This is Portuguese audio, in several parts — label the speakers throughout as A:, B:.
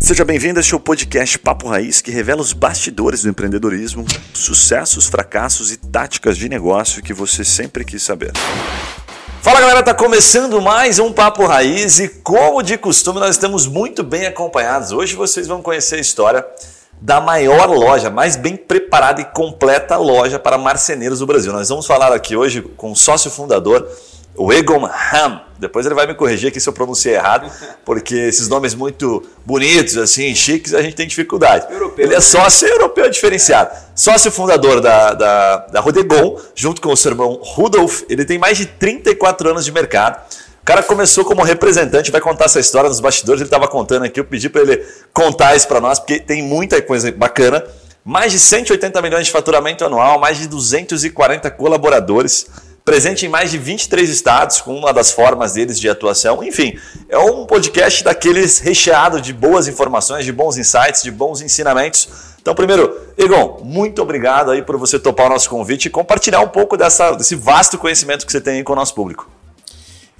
A: Seja bem-vindo a este podcast Papo Raiz, que revela os bastidores do empreendedorismo, sucessos, fracassos e táticas de negócio que você sempre quis saber. Fala galera, tá começando mais um Papo Raiz e como de costume nós estamos muito bem acompanhados. Hoje vocês vão conhecer a história da maior loja, mais bem preparada e completa loja para marceneiros do Brasil. Nós vamos falar aqui hoje com o sócio fundador o Egon Ham. Depois ele vai me corrigir aqui se eu pronunciei errado, porque esses nomes muito bonitos, assim, chiques, a gente tem dificuldade. Europeu, ele é né? sócio europeu diferenciado. Sócio fundador da, da, da Rodegon, junto com o seu irmão Rudolf. Ele tem mais de 34 anos de mercado. O cara começou como representante, vai contar essa história nos bastidores. Ele estava contando aqui, eu pedi para ele contar isso para nós, porque tem muita coisa bacana. Mais de 180 milhões de faturamento anual, mais de 240 colaboradores presente em mais de 23 estados, com uma das formas deles de atuação. Enfim, é um podcast daqueles recheado de boas informações, de bons insights, de bons ensinamentos. Então, primeiro, Egon, muito obrigado aí por você topar o nosso convite e compartilhar um pouco dessa, desse vasto conhecimento que você tem aí com o nosso público.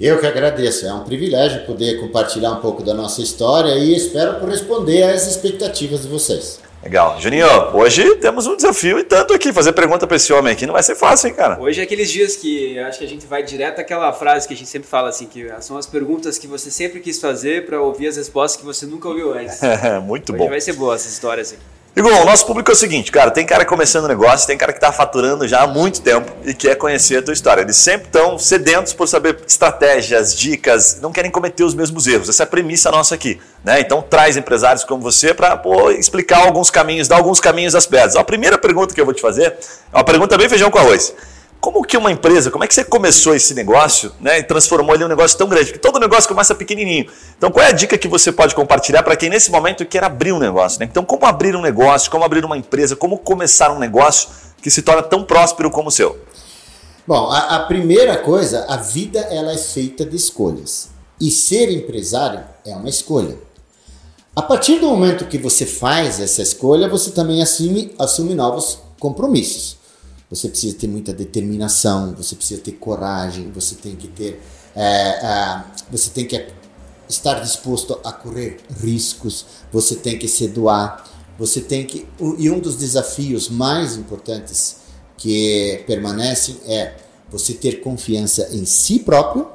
B: Eu que agradeço, é um privilégio poder compartilhar um pouco da nossa história e espero corresponder às expectativas de vocês.
A: Legal. Juninho, hoje temos um desafio e tanto aqui. Fazer pergunta para esse homem aqui não vai ser fácil, hein, cara?
C: Hoje é aqueles dias que acho que a gente vai direto àquela frase que a gente sempre fala assim, que são as perguntas que você sempre quis fazer para ouvir as respostas que você nunca ouviu antes.
A: Muito
C: hoje
A: bom.
C: Vai ser boa essas histórias aqui.
A: Igor, o nosso público é o seguinte, cara, tem cara começando negócio, tem cara que está faturando já há muito tempo e quer conhecer a tua história. Eles sempre estão sedentos por saber estratégias, dicas, não querem cometer os mesmos erros. Essa é a premissa nossa aqui. Né? Então traz empresários como você para explicar alguns caminhos, dar alguns caminhos às pedras. A primeira pergunta que eu vou te fazer é uma pergunta bem feijão com arroz. Como que uma empresa, como é que você começou esse negócio né, e transformou ele em um negócio tão grande? Porque todo negócio começa pequenininho. Então, qual é a dica que você pode compartilhar para quem nesse momento quer abrir um negócio? Né? Então, como abrir um negócio, como abrir uma empresa, como começar um negócio que se torna tão próspero como o seu?
B: Bom, a, a primeira coisa, a vida ela é feita de escolhas. E ser empresário é uma escolha. A partir do momento que você faz essa escolha, você também assume, assume novos compromissos. Você precisa ter muita determinação, você precisa ter coragem, você tem que ter, é, é, você tem que estar disposto a correr riscos, você tem que se doar, você tem que e um dos desafios mais importantes que permanecem é você ter confiança em si próprio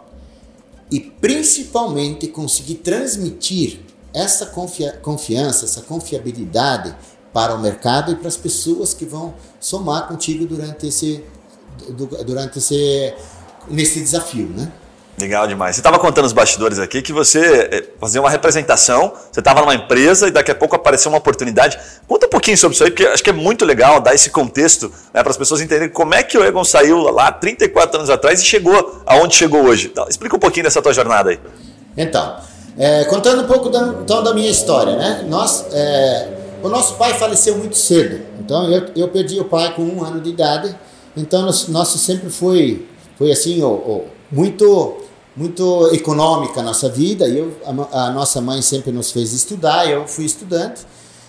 B: e principalmente conseguir transmitir essa confia confiança, essa confiabilidade para o mercado e para as pessoas que vão somar contigo durante esse, durante esse nesse desafio, né?
A: Legal demais. Você estava contando os bastidores aqui que você eh, fazia uma representação, você estava numa empresa e daqui a pouco apareceu uma oportunidade. Conta um pouquinho sobre isso aí, porque acho que é muito legal dar esse contexto né, para as pessoas entenderem como é que o Egon saiu lá 34 anos atrás e chegou aonde chegou hoje. Então, explica um pouquinho dessa tua jornada aí.
B: Então, é, contando um pouco da, então, da minha história, né? Nós, é, o nosso pai faleceu muito cedo, então eu, eu perdi o pai com um ano de idade. Então nosso, sempre foi foi assim o, muito muito econômica a nossa vida. Eu, a, a, nossa mãe sempre nos fez estudar, eu fui estudante.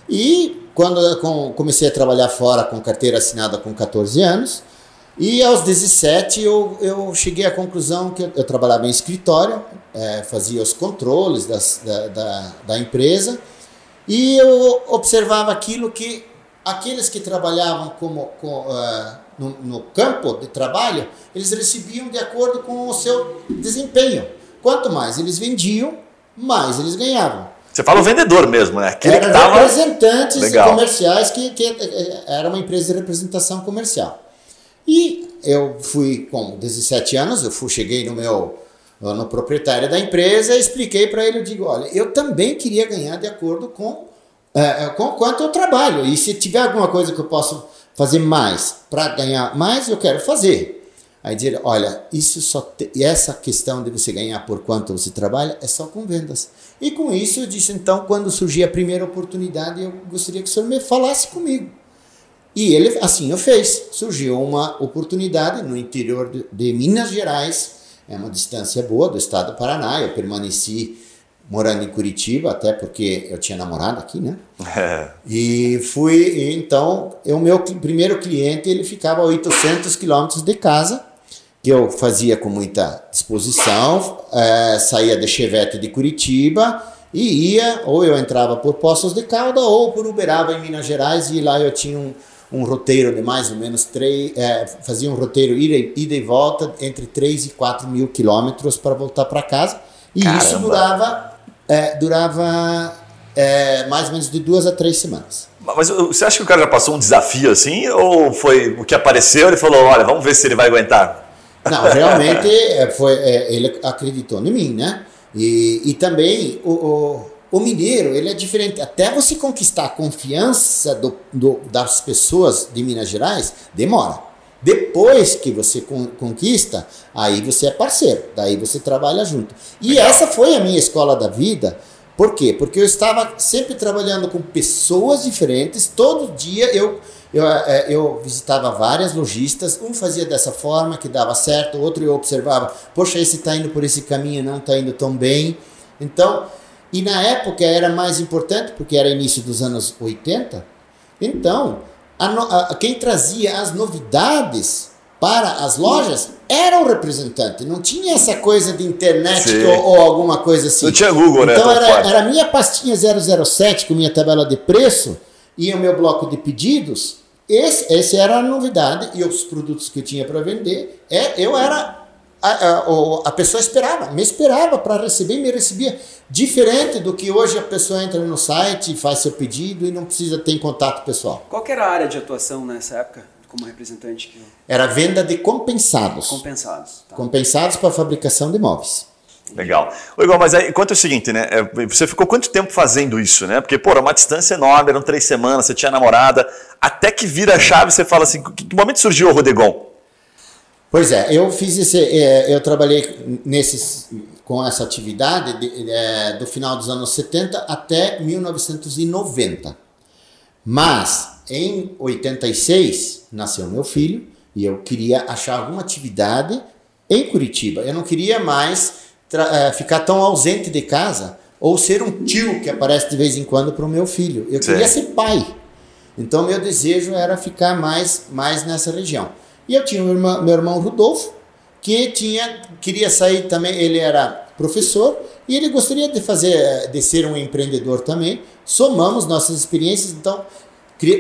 B: E quando com, comecei a trabalhar fora com carteira assinada com 14 anos, e aos 17 eu, eu cheguei à conclusão que eu, eu trabalhava em escritório, é, fazia os controles das, da, da, da empresa e eu observava aquilo que aqueles que trabalhavam como, com, uh, no, no, campo de trabalho, eles recebiam de acordo com o seu desempenho. Quanto mais eles vendiam, mais eles ganhavam.
A: Você fala o vendedor mesmo, né?
B: Aquele Era que tava... representantes Legal. comerciais, que, que era uma empresa de representação comercial. E eu fui com 17 anos, eu fui, cheguei no meu no proprietário da empresa, expliquei para ele, eu digo, olha, eu também queria ganhar de acordo com, é, com quanto eu trabalho. E se tiver alguma coisa que eu posso fazer mais para ganhar mais, eu quero fazer. Aí dizer, olha, isso só te... essa questão de você ganhar por quanto você trabalha é só com vendas. E com isso eu disse, então, quando surgir a primeira oportunidade, eu gostaria que o senhor me falasse comigo. E ele assim o fez. Surgiu uma oportunidade no interior de, de Minas Gerais, é uma distância boa do estado do Paraná. Eu permaneci morando em Curitiba, até porque eu tinha namorado aqui, né? É. E fui, então, o meu primeiro cliente, ele ficava a 800 quilômetros de casa, que eu fazia com muita disposição, é, saía de Chevette de Curitiba e ia, ou eu entrava por Poços de Calda ou por Uberaba em Minas Gerais e lá eu tinha um, um roteiro de mais ou menos três, é, fazia um roteiro ida, ida e volta entre 3 e 4 mil quilômetros para voltar para casa e
A: Caramba.
B: isso durava, é, durava é, mais ou menos de duas a três semanas.
A: Mas você acha que o cara já passou um desafio assim? Ou foi o que apareceu ele falou: olha, vamos ver se ele vai aguentar?
B: Não, realmente é, foi, é, ele acreditou em mim, né? E, e também o, o, o, mineiro, ele é diferente. Até você conquistar a confiança do, do, das pessoas de Minas Gerais, demora. Depois que você con, conquista, aí você é parceiro, daí você trabalha junto. E essa foi a minha escola da vida. Por quê? Porque eu estava sempre trabalhando com pessoas diferentes, todo dia eu eu, é, eu visitava várias lojistas, um fazia dessa forma que dava certo, outro eu observava, poxa, esse está indo por esse caminho, não está indo tão bem. Então, e na época era mais importante, porque era início dos anos 80, então, a, a, quem trazia as novidades para as lojas era o representante. Não tinha essa coisa de internet ou, ou, alguma coisa assim.
A: Não tinha Google,
B: então,
A: né?
B: Então era, era a minha pastinha 007 com minha tabela de preço e o meu bloco de pedidos esse, esse era a novidade e os produtos que eu tinha para vender, é, eu era a, a, a, pessoa esperava, me esperava para receber e me recebia. Diferente do que hoje a pessoa entra no site, faz seu pedido e não precisa ter contato pessoal.
C: Qual era a área de atuação nessa época, como representante?
B: Era venda de compensados.
C: Compensados.
B: Tá. Compensados para fabricação de móveis.
A: Legal. Ô, Igor, mas aí, quanto é o seguinte, né? É, você ficou quanto tempo fazendo isso, né? Porque, pô, era uma distância enorme, eram três semanas, você tinha namorada, até que vira a chave, você fala assim, que momento surgiu o Rodegon?
B: Pois é, eu fiz esse, é, eu trabalhei nesses, com essa atividade de, é, do final dos anos 70 até 1990. Mas, em 86, nasceu meu filho e eu queria achar alguma atividade em Curitiba. Eu não queria mais é, ficar tão ausente de casa ou ser um tio que aparece de vez em quando para o meu filho. Eu Sim. queria ser pai. Então meu desejo era ficar mais, mais nessa região. E eu tinha meu irmão, meu irmão Rodolfo, que tinha queria sair também, ele era professor e ele gostaria de fazer de ser um empreendedor também. Somamos nossas experiências, então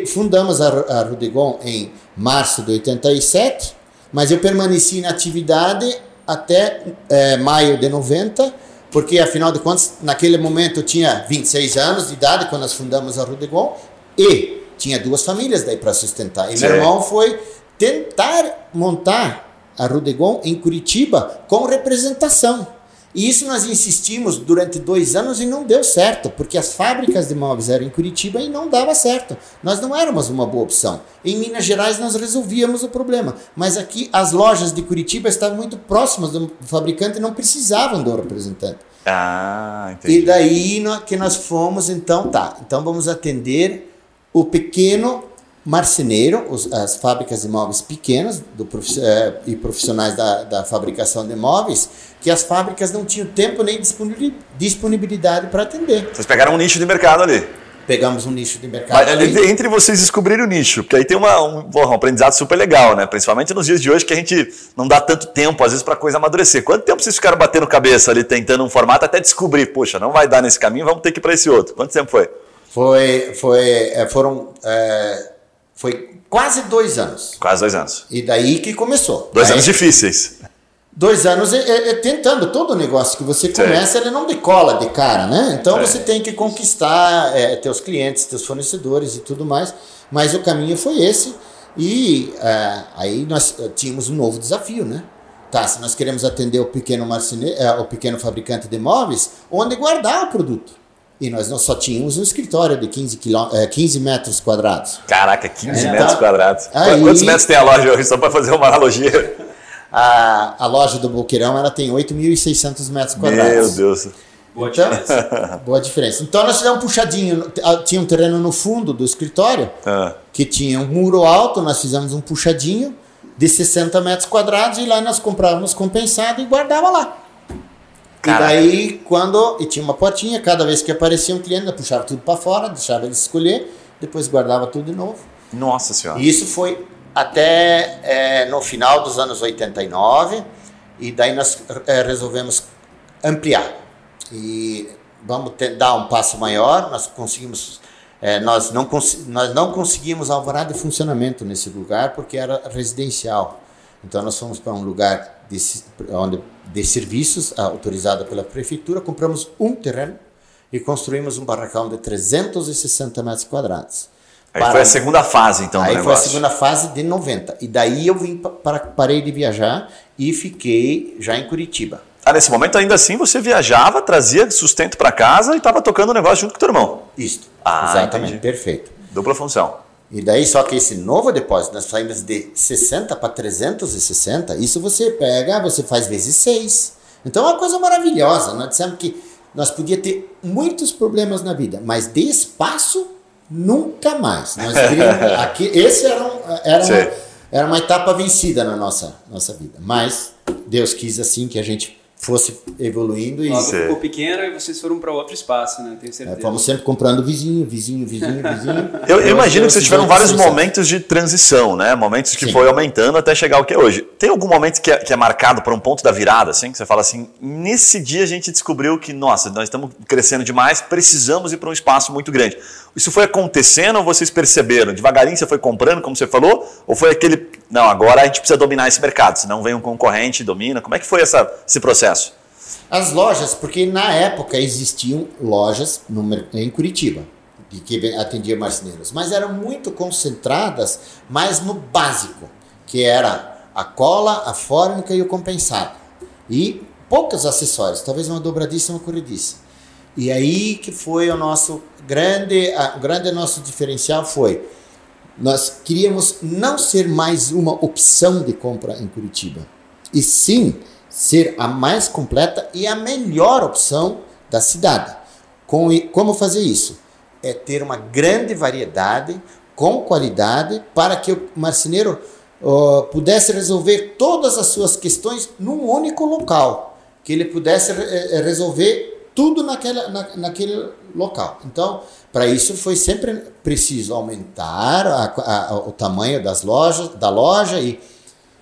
B: fundamos a, a Rudegon em março de 87, mas eu permaneci na atividade até é, maio de 90, porque afinal de contas, naquele momento eu tinha 26 anos de idade quando nós fundamos a Rudegon e tinha duas famílias daí para sustentar. E meu irmão foi tentar montar a Rudegon em Curitiba com representação. E isso nós insistimos durante dois anos e não deu certo, porque as fábricas de móveis eram em Curitiba e não dava certo. Nós não éramos uma boa opção. Em Minas Gerais nós resolvíamos o problema, mas aqui as lojas de Curitiba estavam muito próximas do fabricante e não precisavam do representante.
A: Ah, entendi.
B: E daí que nós fomos, então tá, então vamos atender o pequeno marceneiro, os, as fábricas de móveis pequenas do, é, e profissionais da, da fabricação de móveis, que as fábricas não tinham tempo nem disponibilidade para atender.
A: Vocês pegaram um nicho de mercado ali.
B: Pegamos um nicho de mercado.
A: Mas, entre vocês descobrirem o nicho, porque aí tem uma, um, um, aprendizado super legal, né? Principalmente nos dias de hoje que a gente não dá tanto tempo, às vezes, para coisa amadurecer. Quanto tempo vocês ficaram batendo cabeça ali, tentando um formato até descobrir, poxa, não vai dar nesse caminho, vamos ter que ir para esse outro? Quanto tempo foi?
B: Foi, foi, é, foram é, foi quase dois anos.
A: Quase dois anos.
B: E daí que começou.
A: Dois Aí, anos difíceis.
B: Dois anos é, é, é, tentando. Todo negócio que você começa, Sim. ele não decola de cara, né? Então Sim. você tem que conquistar é, teus clientes, teus fornecedores e tudo mais. Mas o caminho foi esse. E é, aí nós eh, tínhamos um novo desafio, né? Tá, se nós queremos atender o pequeno, marcine, é, o pequeno fabricante de móveis, onde guardar o produto? E nós não só tínhamos um escritório de 15, quilô, 15 metros quadrados.
A: Caraca, 15 é, metros quadrados. Aí, Quantos metros tem a loja hoje? Só para fazer uma analogia.
B: A, a loja do Boqueirão ela tem 8.600 metros quadrados.
A: Meu Deus.
C: Boa então, diferença.
B: boa diferença. Então nós fizemos um puxadinho. Tinha um terreno no fundo do escritório ah. que tinha um muro alto. Nós fizemos um puxadinho de 60 metros quadrados e lá nós comprávamos compensado e guardava lá. Caraca. E daí, quando. E tinha uma portinha, cada vez que aparecia um cliente, puxava tudo para fora, deixava ele escolher, depois guardava tudo de novo.
A: Nossa Senhora.
B: E isso foi até é, no final dos anos 89 e daí nós é, resolvemos ampliar e vamos ter, dar um passo maior. Nós conseguimos, é, nós não nós não conseguimos alvará de funcionamento nesse lugar porque era residencial. Então nós fomos para um lugar de, onde, de serviços autorizado pela prefeitura, compramos um terreno e construímos um barracão de 360 metros quadrados.
A: Aí para... foi a segunda fase, então,
B: Aí foi a segunda fase de 90. E daí eu vim para parei de viajar e fiquei já em Curitiba.
A: Ah, nesse momento ainda assim você viajava, trazia sustento para casa e estava tocando o negócio junto com o teu irmão.
B: Isso. Ah, exatamente, entendi. perfeito.
A: Dupla função.
B: E daí só que esse novo depósito, nós saímos de 60 para 360, isso você pega, você faz vezes 6. Então é uma coisa maravilhosa. Nós dissemos que nós podíamos ter muitos problemas na vida, mas de espaço Nunca mais. Nós aqui, esse era, um, era, uma, era uma etapa vencida na nossa, nossa vida. Mas Deus quis assim que a gente fosse evoluindo. E...
C: Logo ficou pequeno e vocês foram para outro espaço, né? Tenho certeza.
B: É, fomos sempre comprando vizinho, vizinho, vizinho, vizinho.
A: eu, eu imagino que vocês tiveram vários momentos de transição, né? Momentos que Sim. foi aumentando até chegar ao que é hoje. Tem algum momento que é, que é marcado por um ponto da virada, assim? Que você fala assim, nesse dia a gente descobriu que, nossa, nós estamos crescendo demais, precisamos ir para um espaço muito grande. Isso foi acontecendo ou vocês perceberam? Devagarinho você foi comprando, como você falou? Ou foi aquele, não, agora a gente precisa dominar esse mercado, senão vem um concorrente e domina? Como é que foi essa, esse processo?
B: As lojas, porque na época existiam lojas no, em Curitiba, que atendiam marceneiros, mas eram muito concentradas mais no básico, que era a cola, a fórmica e o compensado. E poucos acessórios, talvez uma dobradiça e uma. E aí que foi o nosso grande, a, o grande nosso diferencial foi nós queríamos não ser mais uma opção de compra em Curitiba, e sim ser a mais completa e a melhor opção da cidade. Com, como fazer isso? É ter uma grande variedade, com qualidade, para que o marceneiro uh, pudesse resolver todas as suas questões num único local, que ele pudesse re resolver tudo naquela, na, naquele local. Então, para isso foi sempre preciso aumentar a, a, o tamanho das lojas, da loja e,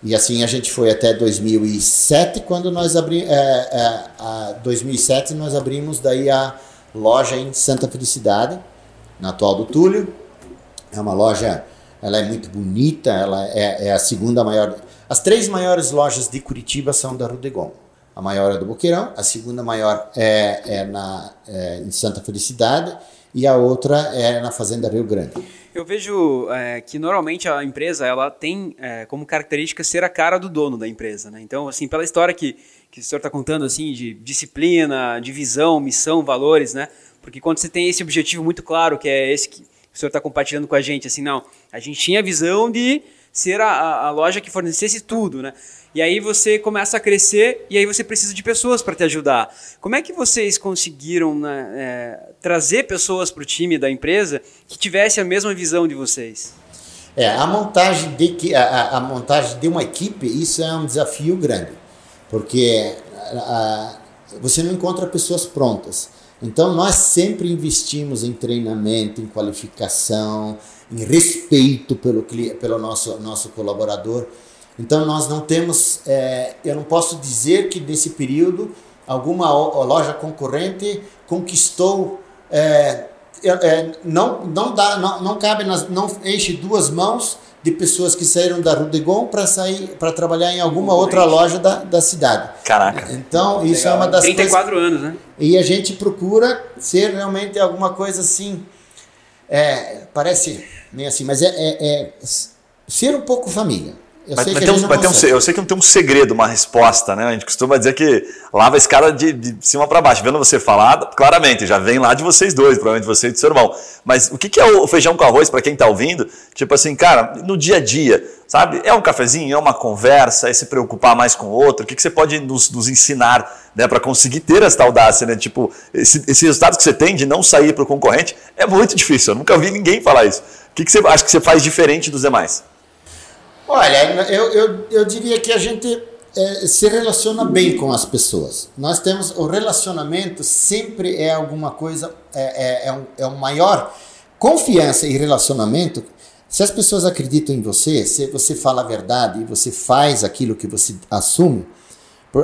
B: e assim a gente foi até 2007 quando nós abrimos, é, é, 2007 nós abrimos daí a loja em Santa Felicidade, na atual do Túlio. É uma loja, ela é muito bonita, ela é, é a segunda maior. As três maiores lojas de Curitiba são da Rudegon. A maior é do Boqueirão, a segunda maior é, é na, é, em Santa Felicidade e a outra é na Fazenda Rio Grande.
C: Eu vejo é, que normalmente a empresa ela tem é, como característica ser a cara do dono da empresa, né? Então, assim, pela história que, que o senhor está contando, assim, de disciplina, de visão, missão, valores, né? Porque quando você tem esse objetivo muito claro, que é esse que o senhor está compartilhando com a gente, assim, não, a gente tinha a visão de ser a, a loja que fornecesse tudo, né? E aí você começa a crescer e aí você precisa de pessoas para te ajudar. Como é que vocês conseguiram né, é, trazer pessoas para o time da empresa que tivesse a mesma visão de vocês?
B: É, a montagem de, a, a montagem de uma equipe, isso é um desafio grande, porque a, você não encontra pessoas prontas. Então nós sempre investimos em treinamento, em qualificação, em respeito pelo, pelo nosso, nosso colaborador. Então nós não temos, é, eu não posso dizer que nesse período alguma loja concorrente conquistou, é, é, não, não, dá, não, não cabe, nas, não enche duas mãos de pessoas que saíram da Rudegon para sair para trabalhar em alguma outra loja da, da cidade.
A: Caraca.
B: Então, isso Legal. é uma das
C: 34 coisas, anos, né?
B: E a gente procura ser realmente alguma coisa assim, é, parece meio assim, mas é, é, é ser um pouco família.
A: Eu mas, sei mas, um, mas um, eu sei que não tem um segredo, uma resposta, né? A gente costuma dizer que lava a escada de, de cima para baixo. Vendo você falar, claramente, já vem lá de vocês dois, provavelmente você e do seu irmão. Mas o que, que é o feijão com arroz para quem está ouvindo? Tipo assim, cara, no dia a dia, sabe? É um cafezinho, é uma conversa, é se preocupar mais com o outro. O que, que você pode nos, nos ensinar né, para conseguir ter essa audácia, né? Tipo, esse, esse resultado que você tem de não sair para o concorrente é muito difícil. Eu nunca vi ninguém falar isso. O que, que você acha que você faz diferente dos demais?
B: Olha, eu, eu, eu diria que a gente é, se relaciona bem com as pessoas. Nós temos o relacionamento sempre é alguma coisa é, é, é, um, é um maior confiança e relacionamento Se as pessoas acreditam em você, se você fala a verdade e você faz aquilo que você assume,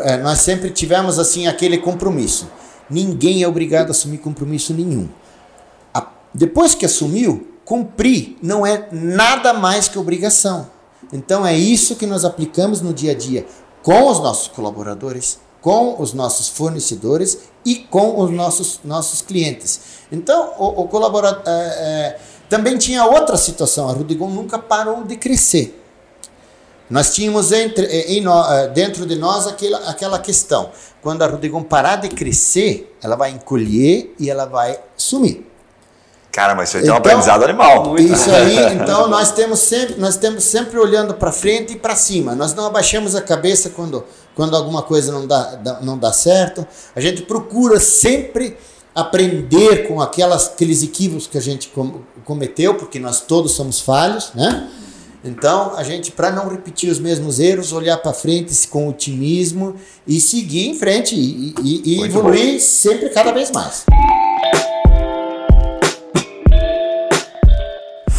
B: é, nós sempre tivemos assim aquele compromisso. Ninguém é obrigado a assumir compromisso nenhum. Depois que assumiu, cumprir não é nada mais que obrigação. Então é isso que nós aplicamos no dia a dia com os nossos colaboradores, com os nossos fornecedores e com os nossos, nossos clientes. Então, o, o colaborador. É, é, também tinha outra situação, a Rudigon nunca parou de crescer. Nós tínhamos entre, em, em, dentro de nós aquela, aquela questão. Quando a Rudigon parar de crescer, ela vai encolher e ela vai sumir.
A: Cara, mas isso aí então, tem um aprendizado animal.
B: Isso aí, então nós temos sempre, nós temos sempre olhando para frente e para cima. Nós não abaixamos a cabeça quando, quando alguma coisa não dá, não dá certo. A gente procura sempre aprender com aquelas, aqueles equívocos que a gente cometeu, porque nós todos somos falhos, né? Então, a gente, para não repetir os mesmos erros, olhar para frente com otimismo e seguir em frente e, e, e evoluir bom. sempre cada vez mais.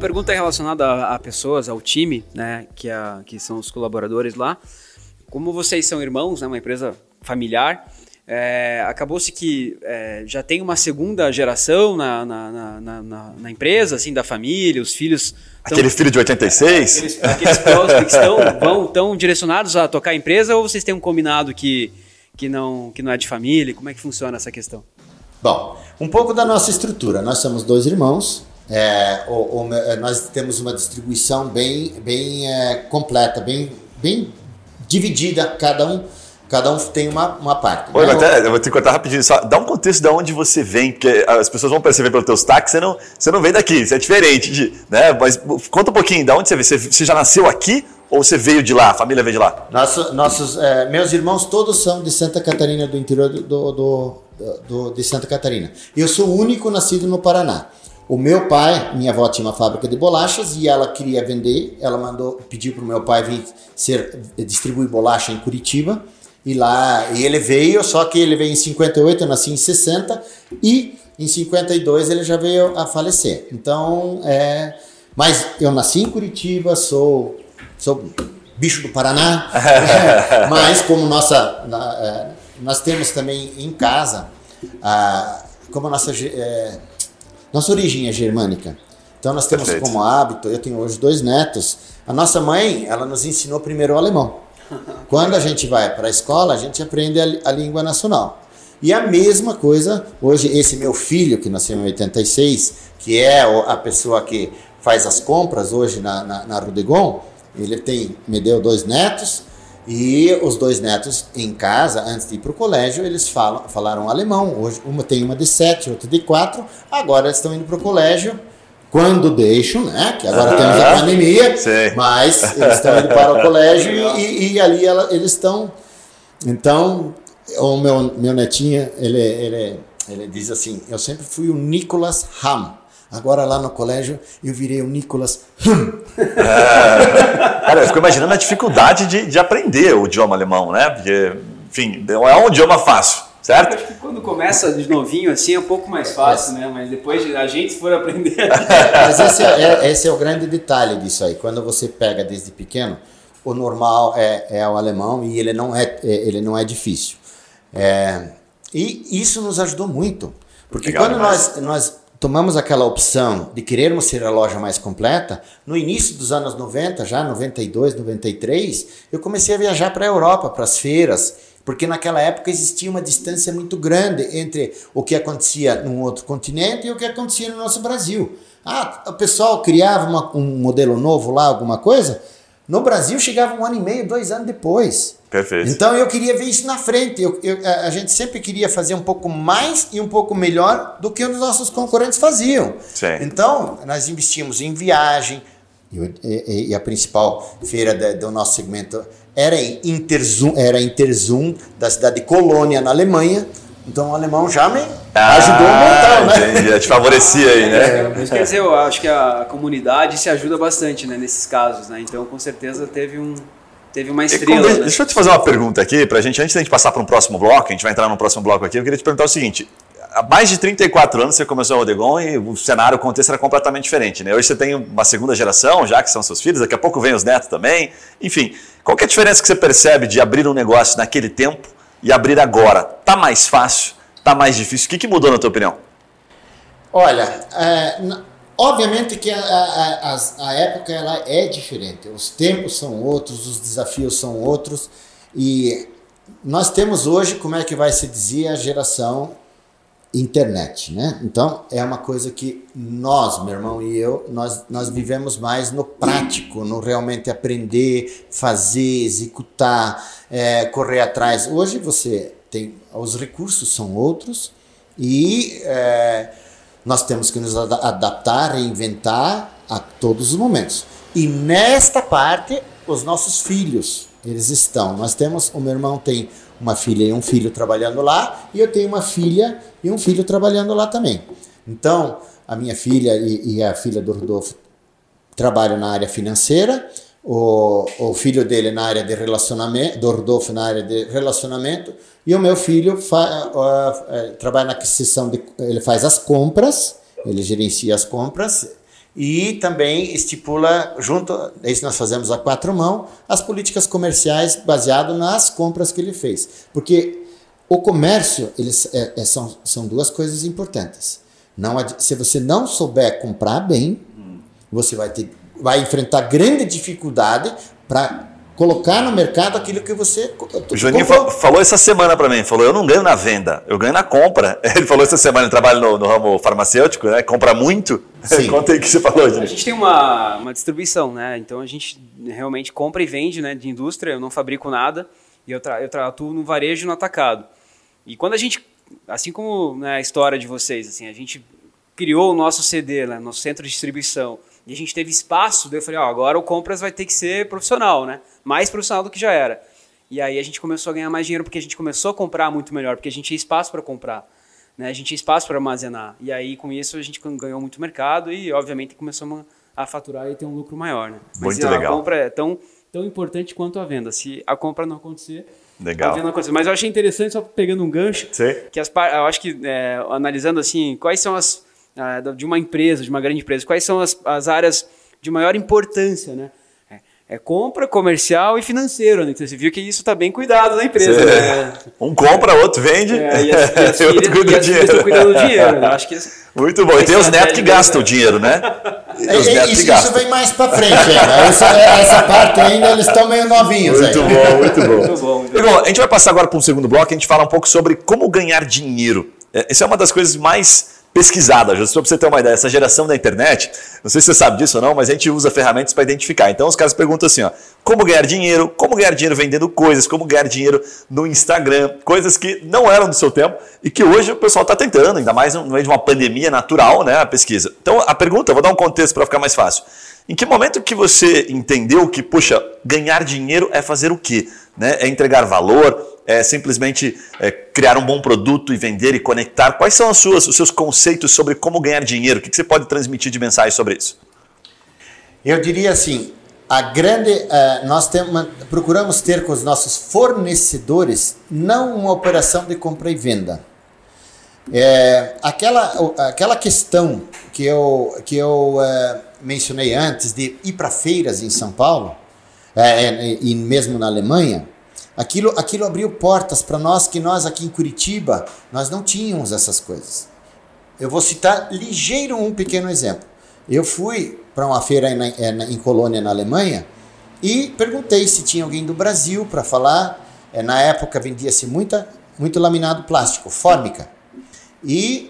C: Pergunta relacionada a, a, pessoas, ao time, né, que, a, que são os colaboradores lá. Como vocês são irmãos, né, uma empresa familiar, é, acabou-se que é, já tem uma segunda geração na, na, na, na, na empresa, assim, da família, os filhos...
A: Tão, Aquele filho de 86?
C: Aqueles, aqueles prospects estão, vão, tão direcionados a tocar a empresa ou vocês têm um combinado que, que, não, que não é de família? Como é que funciona essa questão?
B: Bom, um pouco da nossa estrutura. Nós somos dois irmãos, é, é, nós temos uma distribuição bem, bem é, completa, bem, bem dividida, cada um cada um tem uma, uma parte.
A: Oi, né? até, eu vou te cortar rapidinho, só dá um contexto de onde você vem, porque as pessoas vão perceber pelo teu sotaque, você não, você não vem daqui, você é diferente, de, né? Mas conta um pouquinho, de onde você veio? Você, você já nasceu aqui ou você veio de lá, a família veio de lá?
B: Nosso, nossos, é, meus irmãos todos são de Santa Catarina, do interior do, do, do, do de Santa Catarina. Eu sou o único nascido no Paraná. O meu pai, minha avó tinha uma fábrica de bolachas e ela queria vender. Ela mandou, pediu para o meu pai vir ser distribuir bolacha em Curitiba. E lá e ele veio, só que ele veio em 58, eu nasci em 60 e em 52 ele já veio a falecer. Então, é, mas eu nasci em Curitiba, sou sou bicho do Paraná, mas como nossa é, nós temos também em casa, a, como a nossa é, nossa origem é germânica. Então nós temos Perfeito. como hábito, eu tenho hoje dois netos. A nossa mãe, ela nos ensinou primeiro o alemão. Quando a gente vai para a escola, a gente aprende a, a, língua nacional. E a mesma coisa, hoje, esse meu filho, que nasceu em 86, que é a pessoa que faz as compras hoje na, na, na Rudegon, ele tem, me deu dois netos, e os dois netos em casa, antes de ir para o colégio, eles falam, falaram alemão. Hoje uma tem uma de sete, outra de quatro. Agora eles estão indo para o colégio quando deixam, né? Que agora temos a pandemia, Sim. mas eles estão indo para o colégio e, e, ali ela, eles estão. Então, o meu, meu netinho, ele, ele, ele diz assim: Eu sempre fui o Nicolas Ham. Agora lá no colégio eu virei o Nicolas.
A: É, cara, eu fico imaginando a dificuldade de, de aprender o idioma alemão, né? Porque, enfim, não é um idioma fácil, certo?
C: acho que quando começa de novinho assim é um pouco mais fácil, né? Mas depois a gente for aprender.
B: Mas esse é, é, esse é o grande detalhe disso aí. Quando você pega desde pequeno, o normal é, é o alemão e ele não é, é ele não é difícil. É, e isso nos ajudou muito. Porque Legal, quando nós, nós tomamos aquela opção de querermos ser a loja mais completa, no início dos anos 90, já 92, 93, eu comecei a viajar para a Europa, para as feiras, porque naquela época existia uma distância muito grande entre o que acontecia num outro continente e o que acontecia no nosso Brasil. Ah, o pessoal criava uma, um modelo novo lá, alguma coisa, no Brasil chegava um ano e meio, dois anos depois.
A: Perfeito.
B: Então eu queria ver isso na frente. Eu, eu, a gente sempre queria fazer um pouco mais e um pouco melhor do que os nossos concorrentes faziam.
A: Sim.
B: Então nós investimos em viagem, E, e, a principal feira do nosso segmento era em Interzum, era Interzum da cidade de Colônia, na Alemanha. Então o alemão já me ah, ajudou a montar,
A: né? Entendi, te favorecia aí, né?
C: É, quer dizer, eu acho que a comunidade se ajuda bastante né, nesses casos, né? Então com certeza teve um, teve uma estrela.
A: né? Deixa eu te fazer uma pergunta aqui pra gente, antes da gente passar para um próximo bloco, a gente vai entrar no próximo bloco aqui, eu queria te perguntar o seguinte: há mais de 34 anos você começou a Rodegon e o cenário, o contexto era completamente diferente, né? Hoje você tem uma segunda geração, já que são seus filhos, daqui a pouco vem os netos também. Enfim, qual é a diferença que você percebe de abrir um negócio naquele tempo e abrir agora? Tá mais fácil? Tá mais difícil? O que, que mudou na tua opinião?
B: Olha, é, obviamente que a, a, a, a época ela é diferente, os tempos são outros, os desafios são outros e nós temos hoje, como é que vai se dizer, a geração internet, né? Então é uma coisa que nós, meu irmão e eu, nós, nós vivemos mais no prático, no realmente aprender, fazer, executar, é, correr atrás. Hoje você tem os recursos são outros e é, nós temos que nos adaptar, reinventar a todos os momentos. E nesta parte, os nossos filhos, eles estão. Nós temos, o meu irmão tem uma filha e um filho trabalhando lá, e eu tenho uma filha e um filho trabalhando lá também. Então, a minha filha e, e a filha do Rodolfo trabalham na área financeira, o, o filho dele na área de relacionamento, do Rodolfo na área de relacionamento, e o meu filho fa, uh, trabalha na aquisição, de, ele faz as compras, ele gerencia as compras, e também estipula, junto, isso nós fazemos a quatro mãos, as políticas comerciais baseado nas compras que ele fez. Porque o comércio, eles, é, é, são, são duas coisas importantes. Não, se você não souber comprar bem, você vai, ter, vai enfrentar grande dificuldade para colocar no mercado aquilo que você.
A: O Juninho comprou. falou essa semana para mim, falou: eu não ganho na venda, eu ganho na compra. Ele falou essa semana, ele trabalha no, no ramo farmacêutico, né? Compra muito. Sim. Conta aí o que você falou, Juninho.
C: A gente tem uma, uma distribuição, né? Então a gente realmente compra e vende né, de indústria, eu não fabrico nada e eu, tra eu atuo no varejo no atacado. E quando a gente, assim como né, a história de vocês, assim, a gente criou o nosso CD, né, nosso centro de distribuição e a gente teve espaço, daí eu falei, ó, agora o compras vai ter que ser profissional, né? Mais profissional do que já era. E aí a gente começou a ganhar mais dinheiro porque a gente começou a comprar muito melhor, porque a gente tinha espaço para comprar. Né? A gente tinha espaço para armazenar. E aí com isso a gente ganhou muito mercado e obviamente começamos a faturar e ter um lucro maior, né?
A: Mas muito a legal.
C: compra é tão, tão importante quanto a venda. Se a compra não acontecer,
A: Legal.
C: A venda Mas eu achei interessante, só pegando um gancho,
A: Sim.
C: que as, eu acho que, é, analisando assim, quais são as de uma empresa, de uma grande empresa, quais são as, as áreas de maior importância, né? É, é compra, comercial e financeiro, né? Então você viu que isso está bem cuidado na empresa. Né?
A: Um compra, outro vende,
C: é, e as, e as outro cuida do dinheiro. Estão cuidando do dinheiro. Né? Acho que
A: Muito bom. E tem os netos que gastam o dinheiro, né?
B: É, isso, isso, vem mais para frente ainda. Essa, essa, parte ainda eles estão meio novinhos.
A: Muito aí. bom, muito bom. muito bom, muito bom. A gente vai passar agora para um segundo bloco. A gente fala um pouco sobre como ganhar dinheiro. Essa é uma das coisas mais pesquisada, já só para você ter uma ideia, essa geração da internet, não sei se você sabe disso ou não, mas a gente usa ferramentas para identificar. Então os caras perguntam assim, ó, como ganhar dinheiro, como ganhar dinheiro vendendo coisas, como ganhar dinheiro no Instagram, coisas que não eram do seu tempo e que hoje o pessoal está tentando, ainda mais no meio de uma pandemia natural, né, a pesquisa. Então a pergunta, vou dar um contexto para ficar mais fácil. Em que momento que você entendeu que, puxa, ganhar dinheiro é fazer o quê? Né? É entregar valor, é simplesmente é, criar um bom produto e vender e conectar? Quais são as suas, os seus conceitos sobre como ganhar dinheiro? O que você pode transmitir de mensagem sobre isso?
B: Eu diria assim, a grande, uh, nós temos, procuramos ter com os nossos fornecedores não uma operação de compra e venda. É, aquela, aquela questão que eu, que eu uh, mencionei antes de ir para feiras em São Paulo, é, e mesmo na Alemanha, Aquilo, aquilo abriu portas para nós que nós aqui em Curitiba, nós não tínhamos essas coisas. Eu vou citar ligeiro um pequeno exemplo. Eu fui para uma feira em, em, em, Colônia, na Alemanha, e perguntei se tinha alguém do Brasil para falar. É, na época vendia-se muita, muito laminado plástico, fórmica. E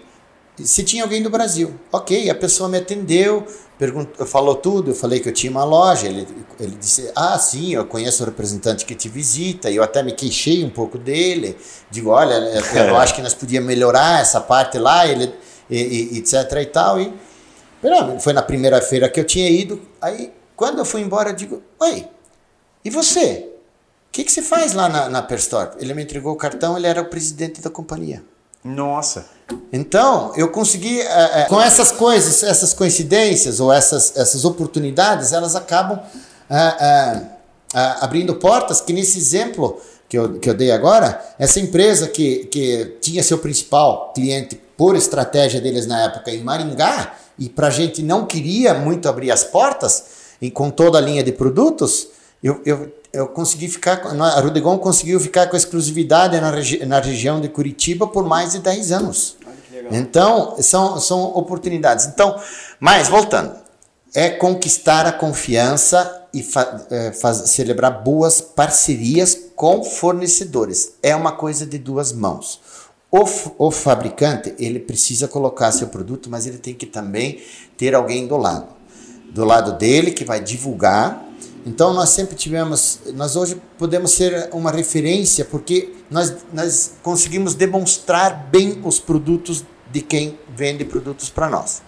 B: se tinha alguém do Brasil. Ok, a pessoa me atendeu, perguntou, falou tudo, eu falei que eu tinha uma loja, ele, ele disse, ah, sim, eu conheço o representante que te visita, e eu até me queixei um pouco dele, digo, olha, eu acho que nós podíamos melhorar essa parte lá, ele, e, e, etc e tal, e foi na primeira feira que eu tinha ido, aí quando eu fui embora, eu digo: Oi, e você? O que, que você faz lá na, na Perstorp? Ele me entregou o cartão, ele era o presidente da companhia.
A: Nossa.
B: Então, eu consegui, é, é, com essas coisas, essas coincidências ou essas, essas oportunidades, elas acabam é, abrindo portas, que nesse exemplo que eu, que eu dei agora, essa empresa que, que tinha seu principal cliente por estratégia deles na época em Maringá, e para a gente não queria muito abrir as portas, e com toda a linha de produtos, eu, eu, eu consegui ficar, a Rudegon conseguiu ficar com exclusividade na, regi na região de Curitiba por mais de 10 anos. Então, são, são oportunidades. Então, mas voltando, é conquistar a confiança e fa é, faz, celebrar boas parcerias com fornecedores. É uma coisa de duas mãos. O, o fabricante, ele precisa colocar seu produto, mas ele tem que também ter alguém do lado. Do lado dele que vai divulgar então nós sempre tivemos, nós hoje podemos ser uma referência porque nós, nós conseguimos demonstrar bem os produtos de quem vende produtos para nós.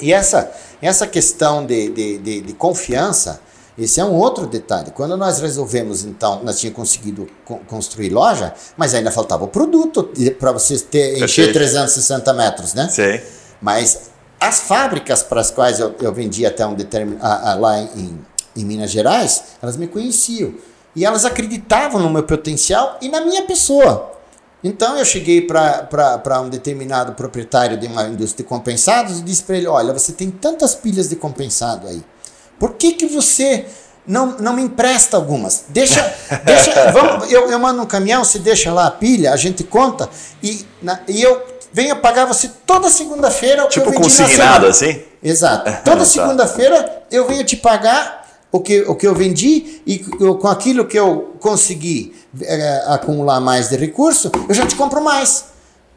B: E essa, essa questão de, de, de, de, confiança, esse é um outro detalhe. Quando nós resolvemos, então, nós tínhamos conseguido co construir loja, mas ainda faltava o produto para vocês ter, encher 360 metros, né?
A: Sim.
B: Mas as fábricas para as quais eu, eu vendi até um determinado. lá em em Minas Gerais, elas me conheciam. E elas acreditavam no meu potencial e na minha pessoa. Então eu cheguei para um determinado proprietário de uma indústria de compensados e disse para ele: Olha, você tem tantas pilhas de compensado aí. Por que, que você não, não me empresta algumas? Deixa. deixa vamos, eu, eu mando um caminhão, você deixa lá a pilha, a gente conta e, na, e eu venho pagar você toda segunda-feira.
A: Tipo consignado assim?
B: Exato. Toda tá. segunda-feira eu venho te pagar o que, o que eu vendi e com aquilo que eu consegui é, acumular mais de recurso, eu já te compro mais.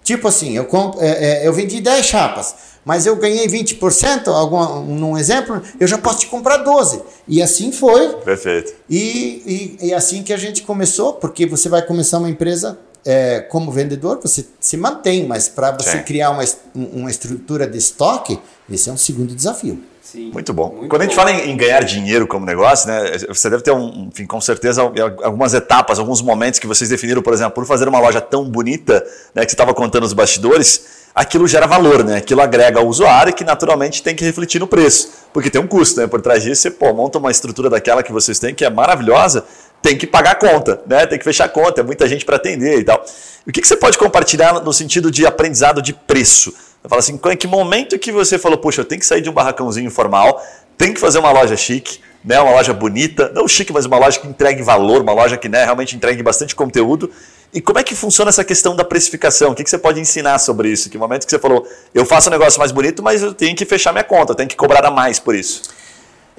B: Tipo assim, eu, compro, é, é, eu vendi 10 chapas, mas eu ganhei 20%, algum, num exemplo, eu já posso te comprar 12. E assim foi.
A: Perfeito.
B: E, e, e assim que a gente começou, porque você vai começar uma empresa é, como vendedor, você se mantém, mas para você Sim. criar uma, uma estrutura de estoque, esse é um segundo desafio.
A: Sim, muito bom. Muito Quando a gente bom. fala em, em, ganhar dinheiro como negócio, né, você deve ter, um, enfim, com certeza, algumas etapas, alguns momentos que vocês definiram, por exemplo, por fazer uma loja tão bonita, né, que você estava contando os bastidores, aquilo gera valor, né? Aquilo agrega ao usuário que naturalmente tem que refletir no preço, porque tem um custo, né? Por trás disso, você pô, monta uma estrutura daquela que vocês têm, que é maravilhosa, tem que pagar a conta, né? Tem que fechar a conta, é muita gente para atender e tal. O que, que você pode compartilhar no sentido de aprendizado de preço? Eu falo assim, em que momento que você falou, poxa, eu tenho que sair de um barracãozinho informal, tem que fazer uma loja chique, né, uma loja bonita, não chique, mas uma loja que entregue valor, uma loja que né, realmente entregue bastante conteúdo. E como é que funciona essa questão da precificação? O que, que você pode ensinar sobre isso? Que momento que você falou, eu faço um negócio mais bonito, mas eu tenho que fechar minha conta, eu tenho que cobrar a mais por isso.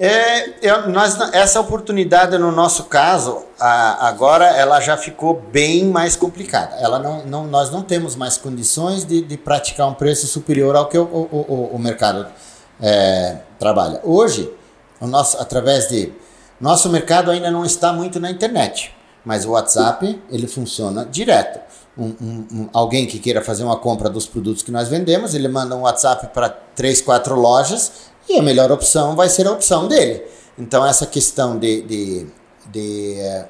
B: É, eu, nós, essa oportunidade, no nosso caso, a, agora ela já ficou bem mais complicada. Ela não, não, nós não temos mais condições de, de praticar um preço superior ao que o, o, o, o mercado é, trabalha. Hoje, o nosso, através de. Nosso mercado ainda não está muito na internet, mas o WhatsApp ele funciona direto. Um, um, um, alguém que queira fazer uma compra dos produtos que nós vendemos, ele manda um WhatsApp para três, quatro lojas e a melhor opção vai ser a opção dele. Então, essa questão de, de, de é,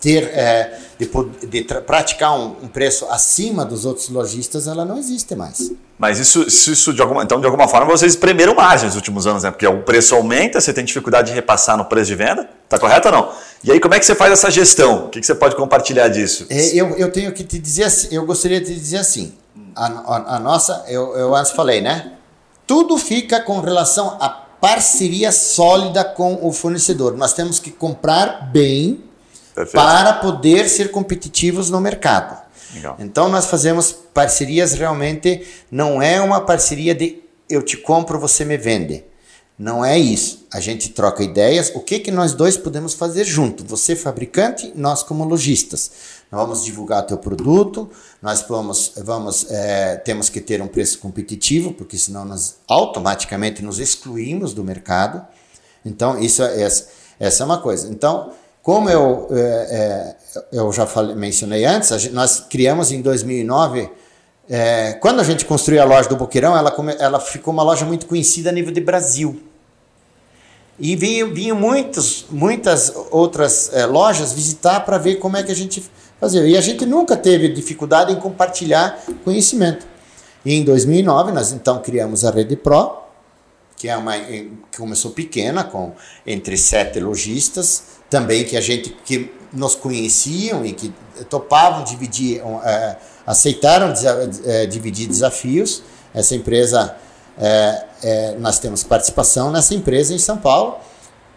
B: ter, é, de, de praticar um, um, preço acima dos outros lojistas, ela não existe mais.
A: Mas isso, isso de alguma, então, de alguma forma, vocês espremeram margem nos últimos anos, né? Porque o preço aumenta, você tem dificuldade de repassar no preço de venda, tá correto ou não? E aí, como é que você faz essa gestão? O que, que você pode compartilhar disso?
B: É, eu, eu tenho que te dizer assim, eu gostaria de te dizer assim, a, a, a nossa, eu, eu antes falei, né? Tudo fica com relação à parceria sólida com o fornecedor. Nós temos que comprar bem Perfeito. para poder ser competitivos no mercado. Legal. Então nós fazemos parcerias realmente não é uma parceria de eu te compro, você me vende. Não é isso. A gente troca ideias. O que que nós dois podemos fazer junto? Você fabricante, nós como lojistas. Nós vamos divulgar teu produto, nós vamos, vamos é, temos que ter um preço competitivo, porque senão nós automaticamente nos excluímos do mercado. Então, isso é, essa, essa é uma coisa. Então, como eu, é, é, eu já falei, mencionei antes, gente, nós criamos em 2009, é, quando a gente construiu a loja do Boqueirão, ela, ela ficou uma loja muito conhecida a nível de Brasil. E vinham, vinham muitos, muitas outras é, lojas visitar para ver como é que a gente fazia. E a gente nunca teve dificuldade em compartilhar conhecimento. E em 2009 nós então criamos a Rede Pro, que é uma que começou pequena com entre sete lojistas, também que a gente que nos conheciam e que topavam dividir, é, aceitaram é, dividir desafios. Essa empresa é, nós temos participação nessa empresa em São Paulo.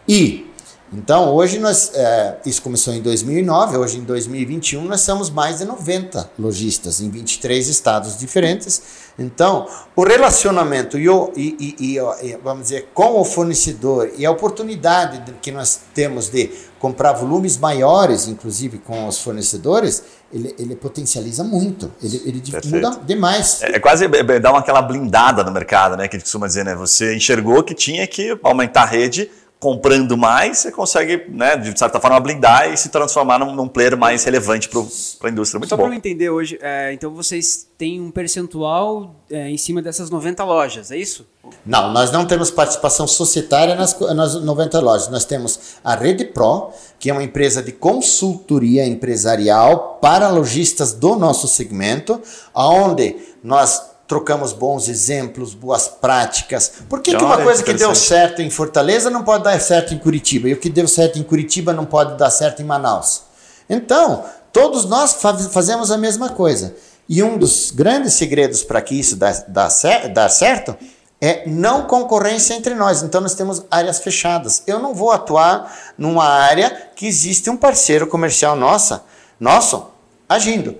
B: E, então, hoje nós, é, isso começou em 2009, hoje em 2021 nós somos mais de 90 lojistas em 23 estados diferentes. Então, o relacionamento e, o, e, e, e, vamos dizer, com o fornecedor e a oportunidade que nós temos de comprar volumes maiores, inclusive com os fornecedores, ele, ele potencializa muito, ele, ele muda demais.
A: É, é quase dar uma, aquela blindada no mercado, né? Que a gente costuma dizer, né? Você enxergou que tinha que aumentar a rede, comprando mais, você consegue, né, de certa forma, blindar e se transformar num, num player mais relevante para a indústria. Muito
C: Só
A: para
C: eu entender hoje, é, então vocês têm um percentual é, em cima dessas 90 lojas, é isso?
B: Não, nós não temos participação societária nas, nas 90 lojas. Nós temos a Rede Pro, que é uma empresa de consultoria empresarial para lojistas do nosso segmento, onde nós trocamos bons exemplos, boas práticas. Por que, que uma coisa que deu certo em Fortaleza não pode dar certo em Curitiba? E o que deu certo em Curitiba não pode dar certo em Manaus? Então, todos nós fazemos a mesma coisa. E um dos grandes segredos para que isso dá, dá, dá certo é não concorrência entre nós. Então nós temos áreas fechadas. Eu não vou atuar numa área que existe um parceiro comercial nossa, nosso agindo,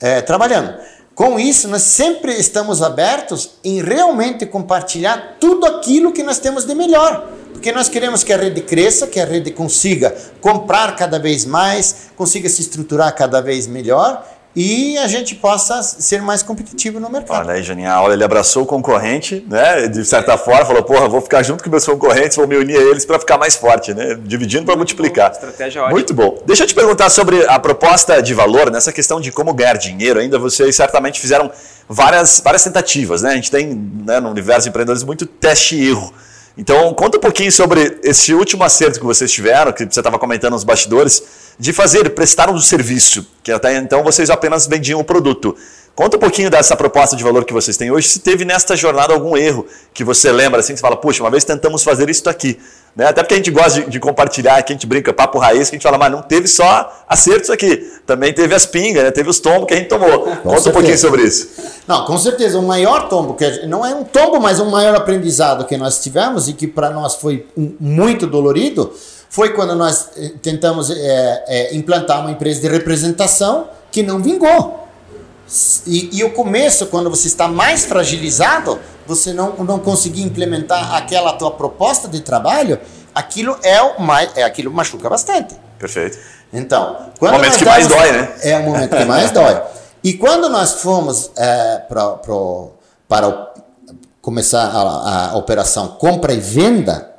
B: é, trabalhando. Com isso, nós sempre estamos abertos em realmente compartilhar tudo aquilo que nós temos de melhor. Porque nós queremos que a rede cresça, que a rede consiga comprar cada vez mais, consiga se estruturar cada vez melhor e a gente possa ser mais competitivo no mercado.
A: Olha aí, genial. Ele abraçou o concorrente, né? De certa forma, falou: porra, vou ficar junto com meus concorrentes, vou me unir a eles para ficar mais forte, né? Dividindo para multiplicar.
C: Bom, estratégia ótima.
A: Muito bom. Deixa eu te perguntar sobre a proposta de valor, nessa questão de como ganhar dinheiro. Ainda vocês certamente fizeram várias, várias tentativas, né? A gente tem né, no universo de empreendedores muito teste e erro. Então, conta um pouquinho sobre esse último acerto que vocês tiveram, que você estava comentando nos bastidores, de fazer, prestar um serviço, que até então vocês apenas vendiam o produto. Conta um pouquinho dessa proposta de valor que vocês têm hoje, se teve nesta jornada algum erro que você lembra, assim, que você fala, puxa, uma vez tentamos fazer isso aqui. Né? Até porque a gente gosta de, de, compartilhar, que a gente brinca papo raiz, que a gente fala, mas não teve só acertos aqui, também teve as pingas, né? teve os tombos que a gente tomou. Com Conta certeza. um pouquinho sobre isso.
B: Não, com certeza, o maior tombo, que não é um tombo, mas um maior aprendizado que nós tivemos e que para nós foi muito dolorido, foi quando nós eh, tentamos é, é, implantar uma empresa de representação que não vingou. E, e, o começo, quando você está mais fragilizado, você não, não conseguir implementar aquela tua proposta de trabalho, aquilo é o mais, é aquilo machuca bastante.
A: Perfeito.
B: Então,
A: quando o momento que mais dói, né?
B: É o momento que mais dói. E quando nós fomos é, pra, para o, começar a, a operação compra e venda,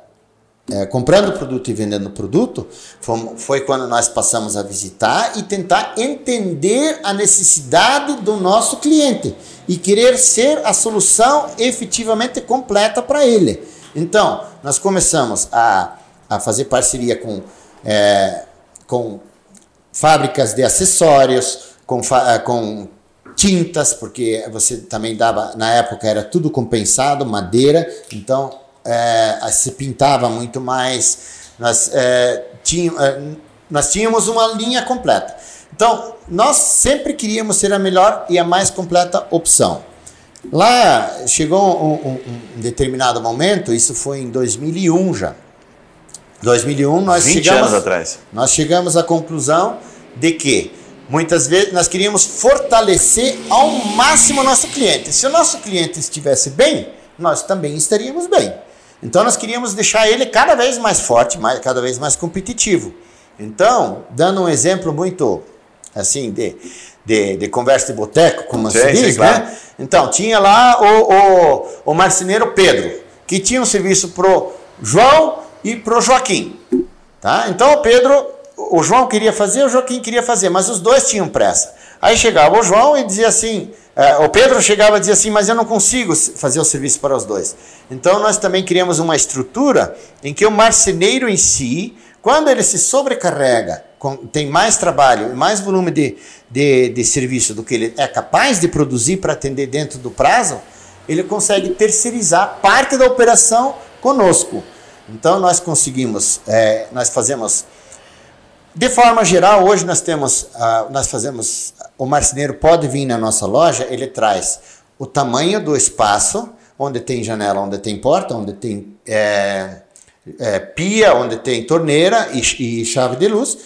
B: é, comprando produto e vendendo produto, foi, foi, quando nós passamos a visitar e tentar entender a necessidade do nosso cliente e querer ser a solução efetivamente completa para ele. Então, nós começamos a, a fazer parceria com, é, com fábricas de acessórios, com, é, com tintas, porque você também dava, na época era tudo compensado, madeira, então é, se pintava muito mais, nós, é, é, nós tínhamos uma linha completa. Então, nós sempre queríamos ser a melhor e a mais completa opção. Lá chegou um, um, um determinado momento, isso foi em 2001 já. 2001 nós
A: 20
B: chegamos,
A: anos atrás.
B: Nós chegamos à conclusão de que muitas vezes nós queríamos fortalecer ao máximo o nosso cliente. Se o nosso cliente estivesse bem, nós também estaríamos bem. Então nós queríamos deixar ele cada vez mais forte, mais, cada vez mais competitivo. Então, dando um exemplo muito assim de, de, de conversa de boteco, como sim, se diz, sim, né? Então, tinha lá o, o, o marceneiro Pedro, que tinha um serviço pro João e pro Joaquim. Tá? Então o Pedro, o João queria fazer, o Joaquim queria fazer, mas os dois tinham pressa. Aí chegava o João e dizia assim: É, o Pedro chegava a dizer assim, mas eu não consigo fazer o serviço para os dois. Então nós também criamos uma estrutura em que o marceneiro em si, quando ele se sobrecarrega, tem mais trabalho e mais volume de, de, de serviço do que ele é capaz de produzir para atender dentro do prazo, ele consegue terceirizar parte da operação conosco. Então nós conseguimos, é, nós fazemos de forma geral, hoje nós temos, uh, nós fazemos, o marceneiro pode vir na nossa loja, ele traz o tamanho do espaço, onde tem janela, onde tem porta, onde tem é, é, pia, onde tem torneira e, e chave de luz,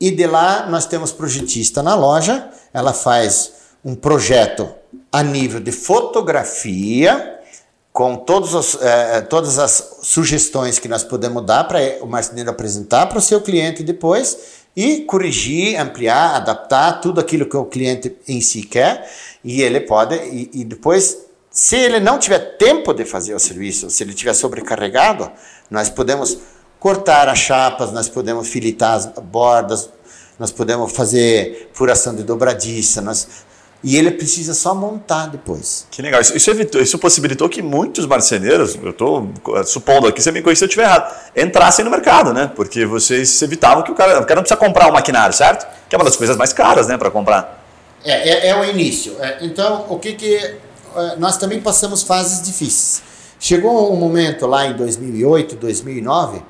B: e de lá nós temos projetista na loja, ela faz um projeto a nível de fotografia, com todos os, eh, todas as sugestões que nós podemos dar para o marceneiro apresentar para o seu cliente depois e corrigir, ampliar, adaptar tudo aquilo que o cliente em si quer e ele pode e, e depois se ele não tiver tempo de fazer o serviço, se ele tiver sobrecarregado, nós podemos cortar as chapas, nós podemos filitar as bordas, nós podemos fazer furação de dobradiça, nós e ele precisa só montar depois.
A: Que legal. Isso, isso, evitou, isso possibilitou que muitos marceneiros, eu estou supondo aqui, você me conheceu se eu estiver errado, entrassem no mercado, né? Porque vocês evitavam que o cara, o cara não precisa comprar um maquinário, certo? Que é uma das coisas mais caras, né, para comprar.
B: É, é, é, o início. É, então, o que que. É, nós também passamos fases difíceis. Chegou um momento lá em 2008, 2009,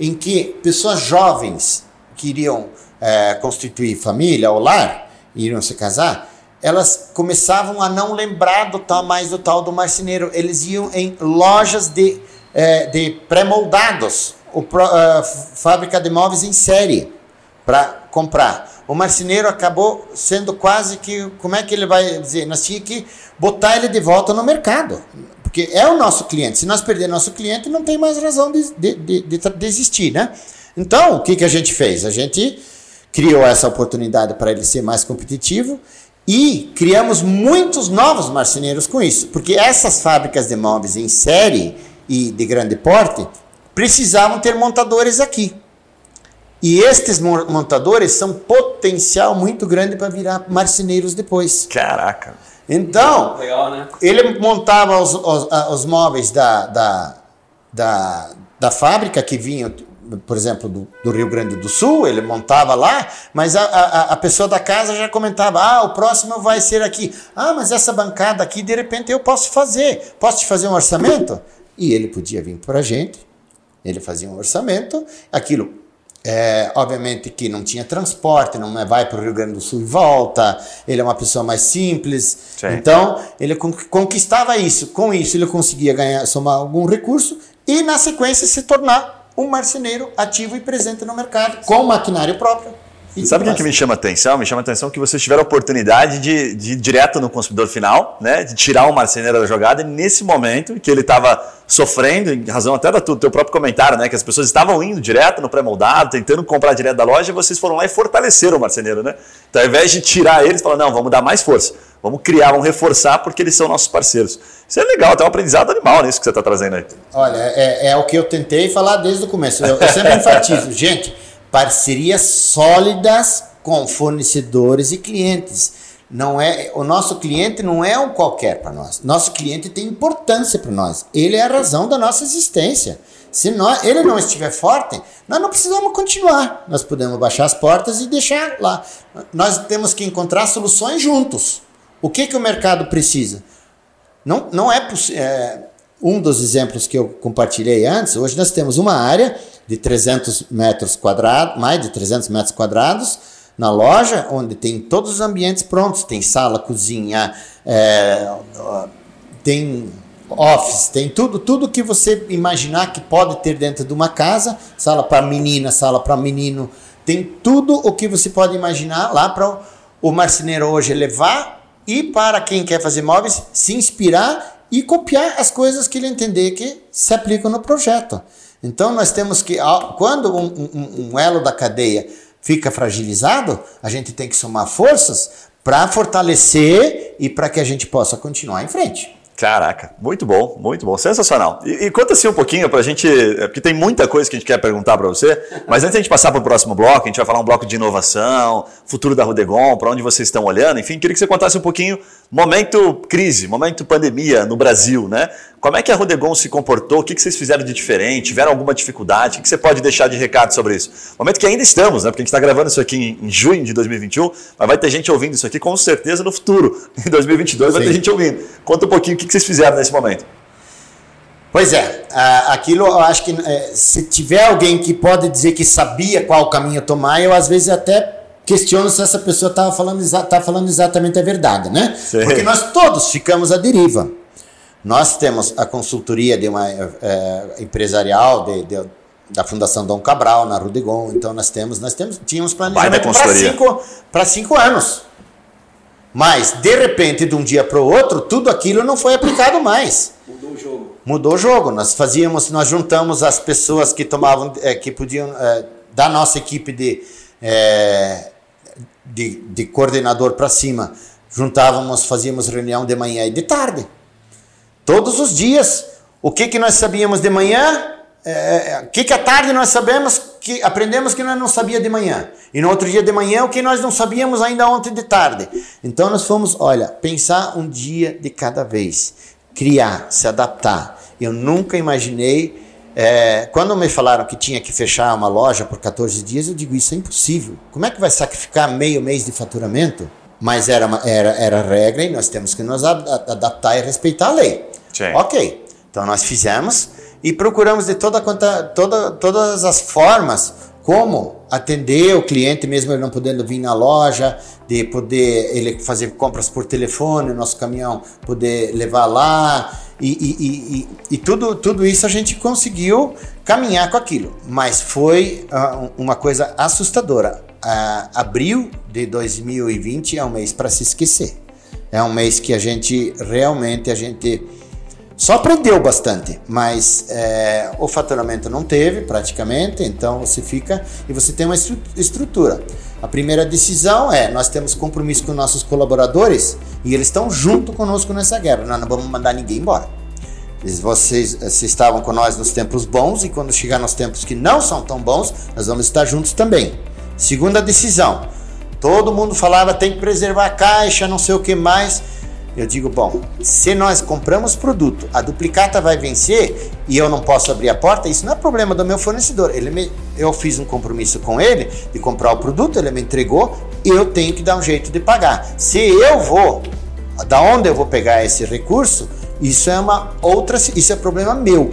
B: em que pessoas jovens queriam é, constituir família ou lar, iriam se casar, elas começavam a não lembrar do tal mais do tal do marceneiro. Eles iam em lojas de, é, de pré-moldados, uh, fábrica de móveis em série, para comprar. O marceneiro acabou sendo quase que, como é que ele vai dizer? Nós tínhamos que botar ele de volta no mercado. Porque é o nosso cliente. Se nós perder nosso cliente, não tem mais razão de, de, de, de, né? Então, o que, que a gente fez? A gente criou essa oportunidade para ele ser mais competitivo e criamos muitos novos marceneiros com isso, porque essas fábricas de móveis em série e de grande porte precisavam ter montadores aqui. E estes montadores são potencial muito grande para virar marceneiros depois.
A: Caraca!
B: Então, Legal, né? ele montava os, os, os móveis da, da, da, da fábrica que vinham por exemplo, do, do, Rio Grande do Sul, ele montava lá, mas a, a, a, pessoa da casa já comentava: ah, o próximo vai ser aqui. Ah, mas essa bancada aqui, de repente, eu posso fazer. Posso te fazer um orçamento? E ele podia vir para a gente, ele fazia um orçamento, aquilo. É, obviamente que não tinha transporte, não é, vai para o Rio Grande do Sul e volta, ele é uma pessoa mais simples, Sim. então ele conquistava isso, com isso ele conseguia ganhar, somar algum recurso e na sequência se tornar um marceneiro ativo e presente no mercado, com maquinário próprio.
A: E Sabe o que, me chama atenção? Me chama atenção que vocês tiveram a oportunidade de, de ir direto no consumidor final, né? de tirar o marceneiro da jogada, e nesse momento que ele estava sofrendo, em razão até do teu próprio comentário, né? que as pessoas estavam indo direto no pré-moldado, tentando comprar direto da loja, e vocês foram lá e fortaleceram o marceneiro. Né? Então, ao invés de tirar eles, falaram, não, vamos dar mais força, vamos criar, vamos reforçar, porque eles são nossos parceiros. Isso é legal, tem um aprendizado animal nisso que você está trazendo aí.
B: Olha, é, é, o que eu tentei falar desde o começo. Eu, eu sempre enfatizo, gente, parcerias sólidas com fornecedores e clientes. Não é o nosso cliente não é um qualquer para nós. Nosso cliente tem importância para nós. Ele é a razão da nossa existência. Se nós, ele não estiver forte, nós não precisamos continuar. Nós podemos baixar as portas e deixar lá. Nós temos que encontrar soluções juntos. O que, que o mercado precisa? Não, não é, é um dos exemplos que eu compartilhei antes. Hoje nós temos uma área de 300 metros quadrados, mais de 300 metros quadrados, na loja, onde tem todos os ambientes prontos. Tem sala, cozinha, é, tem office, tem tudo, tudo que você imaginar que pode ter dentro de uma casa. Sala para menina, sala para menino. Tem tudo o que você pode imaginar lá para o marceneiro hoje levar e para quem quer fazer móveis, se inspirar e copiar as coisas que ele entender que se aplicam no projeto. Então nós temos que, quando um, um, um elo da cadeia fica fragilizado, a gente tem que somar forças para fortalecer e para que a gente possa continuar em frente.
A: Caraca, muito bom, muito bom, sensacional. E, e conta assim um pouquinho para a gente, é, porque tem muita coisa que a gente quer perguntar para você, mas antes de a gente passar para o próximo bloco, a gente vai falar um bloco de inovação, futuro da Rudegon, para onde vocês estão olhando, enfim, queria que você contasse um pouquinho momento crise, momento pandemia no Brasil, né? Como é que a Rudegon se comportou? O que, vocês fizeram de diferente? Tiveram alguma dificuldade? O que, você pode deixar de recado sobre isso? Momento que ainda estamos, né? Porque a gente está gravando isso aqui em, junho de 2021, mas vai ter gente ouvindo isso aqui com certeza no futuro. Em 2022 Sim. vai ter gente ouvindo. Conta um pouquinho o que, vocês fizeram nesse momento.
B: Pois é, aquilo eu acho que é, se tiver alguém que pode dizer que sabia qual caminho tomar, eu às vezes até questiono se essa pessoa estava falando, tá falando exatamente a verdade, né? Sim. Porque nós todos ficamos à deriva. Nós temos a consultoria de uma é, empresarial de, de, da Fundação Dom Cabral na Rudegon, então nós temos, nós temos, tínhamos planejamento para cinco, para cinco anos. Mas, de repente, de um dia para o outro, tudo aquilo não foi aplicado mais.
C: Mudou o jogo.
B: Mudou o jogo. Nós fazíamos, nós juntamos as pessoas que tomavam, é, que podiam, é, da nossa equipe de, é, de, de coordenador para cima, juntávamos, fazíamos reunião de manhã e de tarde. Todos os dias. O que, que nós sabíamos de manhã? É, é, o que, que à tarde nós sabemos que aprendemos que nós não sabia de manhã. E no outro dia de manhã o que nós não sabíamos ainda ontem de tarde. Então nós fomos, olha, pensar um dia de cada vez, criar, se adaptar. Eu nunca imaginei. É, quando me falaram que tinha que fechar uma loja por 14 dias, eu digo isso é impossível. Como é que vai sacrificar meio mês de faturamento? Mas era, uma, era, era regra e nós temos que nos adaptar e respeitar a lei. Sim. Ok, então nós fizemos e procuramos de toda, toda, todas as formas como atender o cliente, mesmo ele não podendo vir na loja, de poder ele fazer compras por telefone, nosso caminhão poder levar lá, e, e, e, e, tudo, tudo isso a gente conseguiu caminhar com aquilo, mas foi uh, uma coisa assustadora. Uh, abril de 2020 é um mês para se esquecer. É um mês que a gente realmente a gente só aprendeu bastante, mas é, o faturamento não teve praticamente, então você fica e você tem uma estrutura. A primeira decisão é: nós temos compromisso com nossos colaboradores e eles estão junto conosco nessa guerra. Nós não vamos mandar ninguém embora. Vocês, vocês estavam com nós nos tempos bons e quando chegar nos tempos que não são tão bons, nós vamos estar juntos também. Segunda decisão: todo mundo falava tem que preservar a caixa, não sei o que mais. Eu digo, bom, se nós compramos produto, a duplicata vai vencer e eu não posso abrir a porta, isso não é problema do meu fornecedor. Ele me, eu fiz um compromisso com ele de comprar o produto, ele me entregou, eu tenho que dar um jeito de pagar. Se eu vou, da onde eu vou pegar esse recurso, isso é uma outra, isso é problema meu.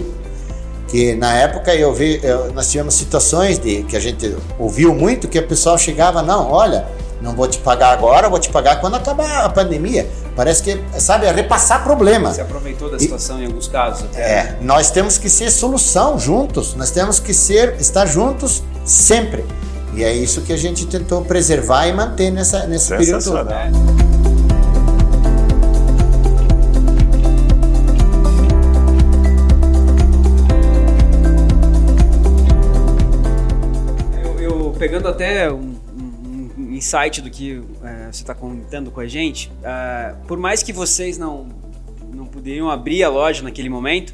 B: Que na época eu vi, eu, nós tivemos situações de que a gente ouviu muito que o pessoal chegava, não, olha, não vou te pagar agora, vou te pagar quando acabar a pandemia. Parece que, sabe, é repassar problema.
C: Você aproveitou da situação e, em alguns casos até.
B: É, nós temos que ser solução juntos, nós temos que ser, estar juntos sempre. E é isso que a gente tentou preservar e manter nessa, nesse período todo.
C: Eu, eu pegando até um insight do que é, você está contando com a gente, uh, por mais que vocês não, não poderiam abrir a loja naquele momento,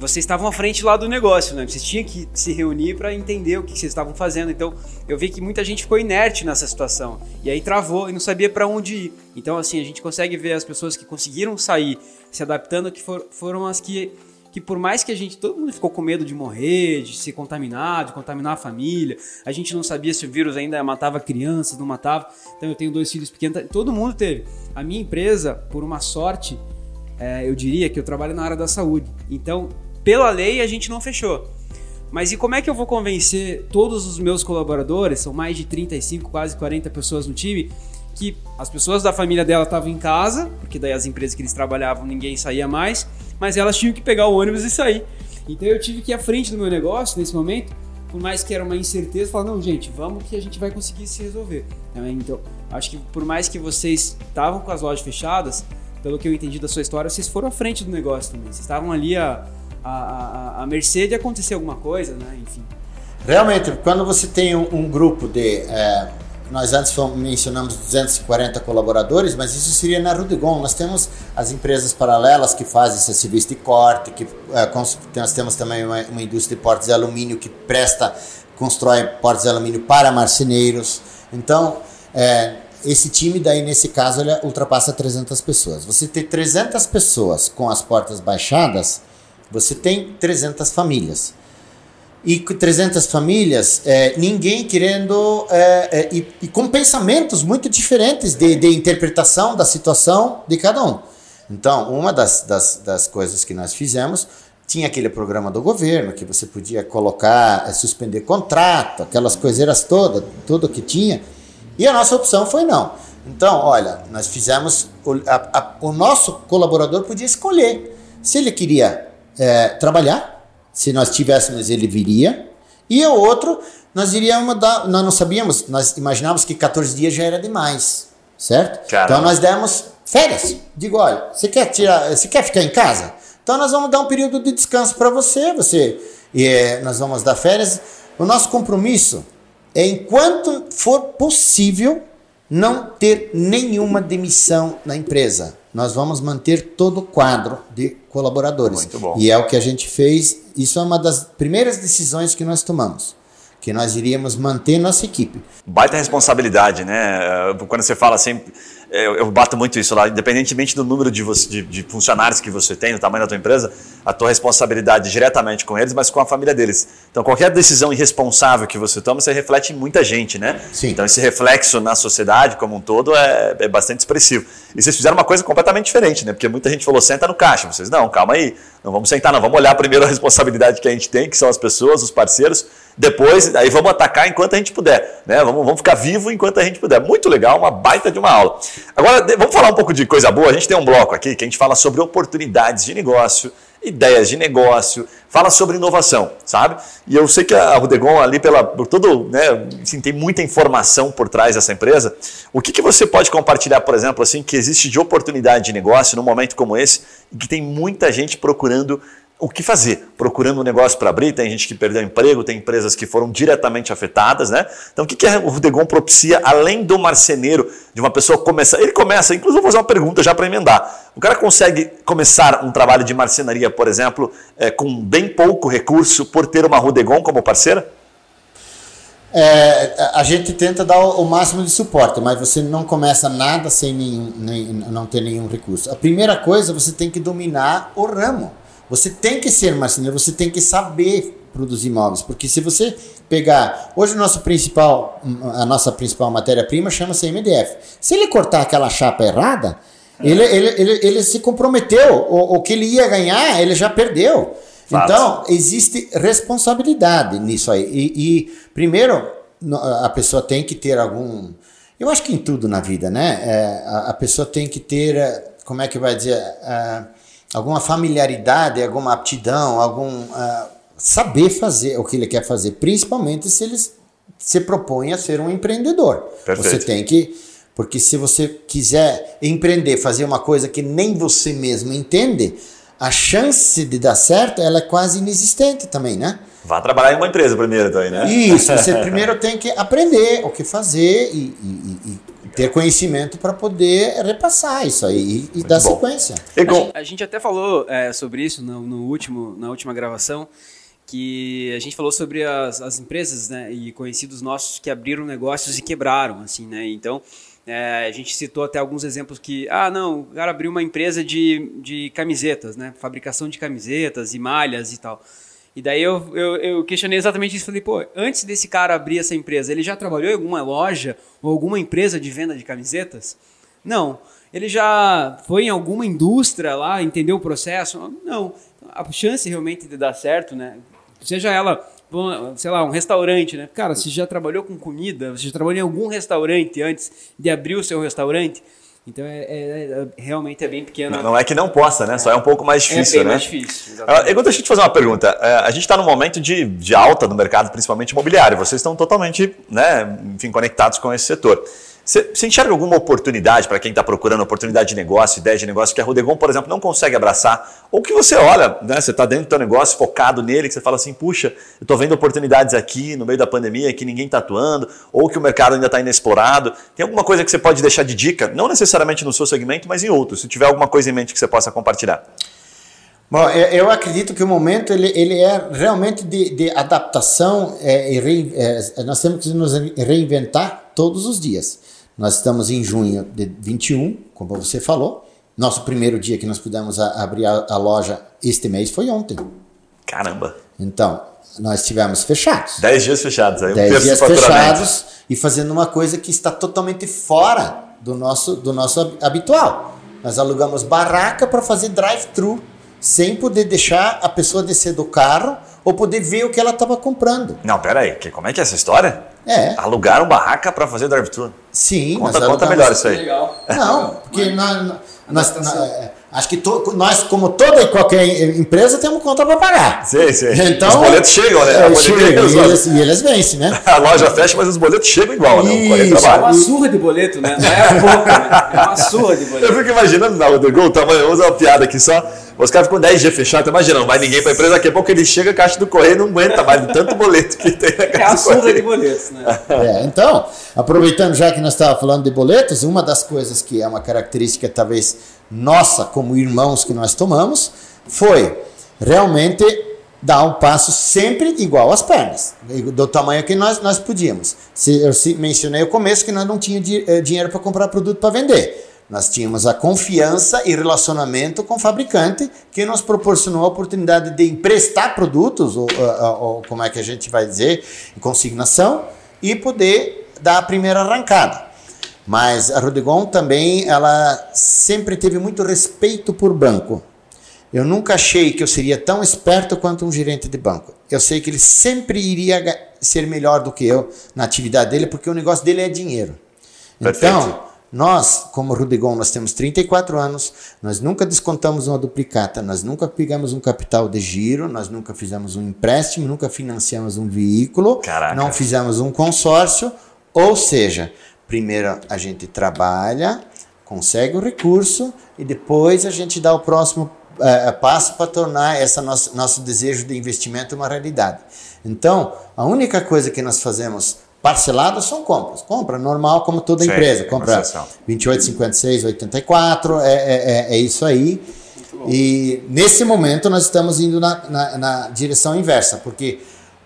C: vocês estavam à frente lá do negócio, né? Vocês tinham que se reunir para entender o que vocês estavam fazendo. Então, eu vi que muita gente ficou inerte nessa situação. E aí travou e não sabia para onde ir. Então, assim, a gente consegue ver as pessoas que conseguiram sair se adaptando, que for, foram as que que por mais que a gente, todo mundo ficou com medo de morrer, de se contaminar, de contaminar a família, a gente não sabia se o vírus ainda matava crianças, não matava. Então eu tenho dois filhos pequenos, todo mundo teve. A minha empresa, por uma sorte, é, eu diria que eu trabalho na área da saúde. Então, pela lei, a gente não fechou. Mas e como é que eu vou convencer todos os meus colaboradores, são mais de 35, quase 40 pessoas no time, que as pessoas da família dela estavam em casa, porque daí as empresas que eles trabalhavam ninguém saía mais, mas elas tinham que pegar o ônibus e sair. Então eu tive que ir à frente do meu negócio nesse momento, por mais que era uma incerteza, falar, não, gente, vamos que a gente vai conseguir se resolver. Então, acho que por mais que vocês estavam com as lojas fechadas, pelo que eu entendi da sua história, vocês foram à frente do negócio também. Vocês estavam ali a, a, a, a mercê de acontecer alguma coisa, né? Enfim.
B: Realmente, quando você tem um, um grupo de. É nós antes mencionamos 240 colaboradores, mas isso seria na Rudegon. Nós temos as empresas paralelas que fazem esse serviço de corte, que é, nós temos também uma, uma, indústria de portas de alumínio que presta, constrói portas de alumínio para marceneiros. Então, é, esse time daí nesse caso ele ultrapassa 300 pessoas. Você ter 300 pessoas com as portas baixadas, você tem 300 famílias e 300 famílias, é, ninguém querendo, é, é, e, e, com pensamentos muito diferentes de, de, interpretação da situação de cada um. Então, uma das, das, das, coisas que nós fizemos, tinha aquele programa do governo, que você podia colocar, é, suspender contrato, aquelas coiseiras todas, tudo que tinha, e a nossa opção foi não. Então, olha, nós fizemos, o, a, a, o nosso colaborador podia escolher se ele queria é, trabalhar, se nós tivéssemos, ele viria. E o outro, nós iríamos dar. Nós não sabíamos, nós imaginávamos que 14 dias já era demais, certo? Caramba. Então nós demos férias. Digo, olha, você quer tirar, você quer ficar em casa? Então nós vamos dar um período de descanso para você, você e é, nós vamos dar férias. O nosso compromisso é enquanto for possível não ter nenhuma demissão na empresa. Nós vamos manter todo o quadro de colaboradores.
A: Muito bom.
B: E é o que a gente fez. Isso é uma das primeiras decisões que nós tomamos que nós iríamos manter nossa equipe.
A: Baita responsabilidade, né? Quando você fala assim, eu, eu bato muito isso lá, independentemente do número de, você, de, de, funcionários que você tem, do tamanho da tua empresa, a tua responsabilidade diretamente com eles, mas com a família deles. Então, qualquer decisão irresponsável que você toma, você reflete em muita gente, né?
B: Sim.
A: Então, esse reflexo na sociedade como um todo é, é bastante expressivo. E vocês fizeram uma coisa completamente diferente, né? Porque muita gente falou, senta no caixa. Vocês, não, calma aí, não vamos sentar, não, vamos olhar primeiro a responsabilidade que a gente tem, que são as pessoas, os parceiros, depois, aí vamos atacar enquanto a gente puder, né? Vamos, vamos ficar vivo enquanto a gente puder. Muito legal, uma baita de uma aula. Agora, vamos falar um pouco de coisa boa. A gente tem um bloco aqui que a gente fala sobre oportunidades de negócio, ideias de negócio, fala sobre inovação, sabe? E eu sei que a Rudegon ali pela por todo, né, assim, tem muita informação por trás dessa empresa. O que, que você pode compartilhar, por exemplo, assim, que existe de oportunidade de negócio num momento como esse, e que tem muita gente procurando o que fazer, procurando um negócio para abrir, tem gente que perdeu emprego, tem empresas que foram diretamente afetadas, né? Então o que, que o Rudegon propicia, além do marceneiro, de uma pessoa começar, ele começa, inclusive vou fazer uma pergunta já para emendar, o cara consegue começar um trabalho de marcenaria, por exemplo, é, com bem pouco recurso, por ter uma Rudegon como parceira?
B: É, a gente tenta dar o, máximo de suporte, mas você não começa nada sem nenhum, nem, não ter nenhum recurso. A primeira coisa, você tem que dominar o ramo. Você tem que ser marceneiro, você tem que saber produzir móveis, porque se você pegar, hoje o nosso principal, a nossa principal matéria-prima chama-se MDF. Se ele cortar aquela chapa errada, ele, ele, ele, ele se comprometeu, o, o que ele ia ganhar, ele já perdeu. Fato. Então, existe responsabilidade nisso aí. E, e, primeiro, a pessoa tem que ter algum. Eu acho que em tudo na vida, né? É, a, a, pessoa tem que ter, eh, como é que vai dizer? Uh, alguma familiaridade, alguma aptidão, algum uh, saber fazer o que ele quer fazer, principalmente se ele se propõe a ser um empreendedor.
A: Perfeito.
B: Você tem que, porque se você quiser empreender, fazer uma coisa que nem você mesmo entende, a chance de dar certo ela é quase inexistente também, né?
A: Vá trabalhar em uma empresa primeiro, então, né?
B: Isso, você primeiro tem que aprender o que fazer e, e, e ter conhecimento para poder repassar isso aí e, dar bom. sequência.
C: A, a, gente até falou é, sobre isso no, no, último, na última gravação, que a gente falou sobre as, as empresas né, e conhecidos nossos que abriram negócios e quebraram, assim, né? Então, é, a gente citou até alguns exemplos que, ah, não, o cara abriu uma empresa de, de camisetas, né? Fabricação de camisetas e malhas e tal. E daí eu, eu, eu, questionei exatamente isso. Falei, pô, antes desse cara abrir essa empresa, ele já trabalhou em alguma loja ou alguma empresa de venda de camisetas? Não. Ele já foi em alguma indústria lá, entendeu o processo? Não. A chance realmente de dar certo, né? Seja ela, sei lá, um restaurante, né? Cara, você já trabalhou com comida, você já trabalhou em algum restaurante antes de abrir o seu restaurante? Então é, é, é, realmente é bem pequeno.
A: Não, não, é que não possa, né? Só é um pouco mais difícil,
C: é bem
A: né?
C: mais difícil. Exatamente.
A: deixa eu te fazer uma pergunta. É, a gente está num momento de, de alta no mercado, principalmente imobiliário. Vocês estão totalmente, né, enfim, conectados com esse setor. Você, enxerga alguma oportunidade para quem está procurando oportunidade de negócio, ideia de negócio, que a Rodegon, por exemplo, não consegue abraçar? Ou que você olha, né, você está dentro do teu negócio, focado nele, que você fala assim, puxa, eu estou vendo oportunidades aqui no meio da pandemia que ninguém está atuando, ou que o mercado ainda está inexplorado. Tem alguma coisa que você pode deixar de dica? Não necessariamente no seu segmento, mas em outros. Se tiver alguma coisa em mente que você possa compartilhar.
B: Bom, eu acredito que o momento ele, ele é realmente de, de adaptação é, e é, nós temos que nos reinventar todos os dias. Nós estamos em junho de 21, como você falou. Nosso primeiro dia que nós pudemos a, abrir a, a, loja este mês foi ontem.
A: Caramba!
B: Então, nós estivemos fechados.
A: Dez dias fechados. Aí
B: Dez dias fechados e fazendo uma coisa que está totalmente fora do nosso, do nosso habitual. Nós alugamos barraca para fazer drive-thru sem poder deixar a pessoa descer do carro ou poder ver o que ela estava comprando.
A: Não, pera aí, como é que é essa história?
B: É.
A: Alugaram barraca para fazer drive-thru?
B: Sim.
A: Conta, conta alugamos... melhor isso aí.
C: Legal.
B: Não, porque nós, nós, nós, acho que to, nós, como toda e qualquer empresa, temos conta para pagar.
A: Sim, sim.
B: Então,
A: os boletos chegam, né?
B: É, chegam, e, eles, e eles vencem, né?
A: A loja fecha, mas os boletos chegam igual, né?
C: Isso, é uma surra de boleto, né? Não é pouca, né? É uma surra de boleto.
A: Eu fico imaginando na Rodrigo, o tamanho, vamos uma piada aqui só. Os caras ficam 10 dias fechados, tá imaginando, não vai ninguém para a empresa, daqui a pouco ele chega, a caixa do correio não aguenta mais de tanto boleto que tem na caixa
C: É a surra de boletos, né?
B: É, então, aproveitando já que nós estávamos falando de boletos, uma das coisas que é uma característica talvez nossa, como irmãos que nós tomamos, foi realmente dar um passo sempre igual às pernas, do tamanho que nós, nós podíamos. Se, eu mencionei no começo que nós não tínhamos eh, dinheiro para comprar produto para vender. Nós tínhamos a confiança e relacionamento com o fabricante que nos proporcionou a oportunidade de emprestar produtos, ou, ou, ou como é que a gente vai dizer, em consignação, e poder dar a primeira arrancada. Mas a Rodegon também, ela sempre teve muito respeito por banco. Eu nunca achei que eu seria tão esperto quanto um gerente de banco. Eu sei que ele sempre iria ser melhor do que eu na atividade dele, porque o negócio dele é dinheiro.
A: Perfeito.
B: Então, nós, como Rudegon, nós temos 34 anos, nós nunca descontamos uma duplicata, nós nunca pegamos um capital de giro, nós nunca fizemos um empréstimo, nunca financiamos um veículo,
A: Caraca.
B: não fizemos um consórcio, ou seja, primeiro a gente trabalha, consegue o recurso e depois a gente dá o próximo é, passo para tornar esse nosso, nosso desejo de investimento uma realidade. Então, a única coisa que nós fazemos Parceladas são compras. Compra normal, como toda Sim, empresa. Compra 28, 56, 84, é, é, é isso aí. E nesse momento nós estamos indo na, na, na direção inversa, porque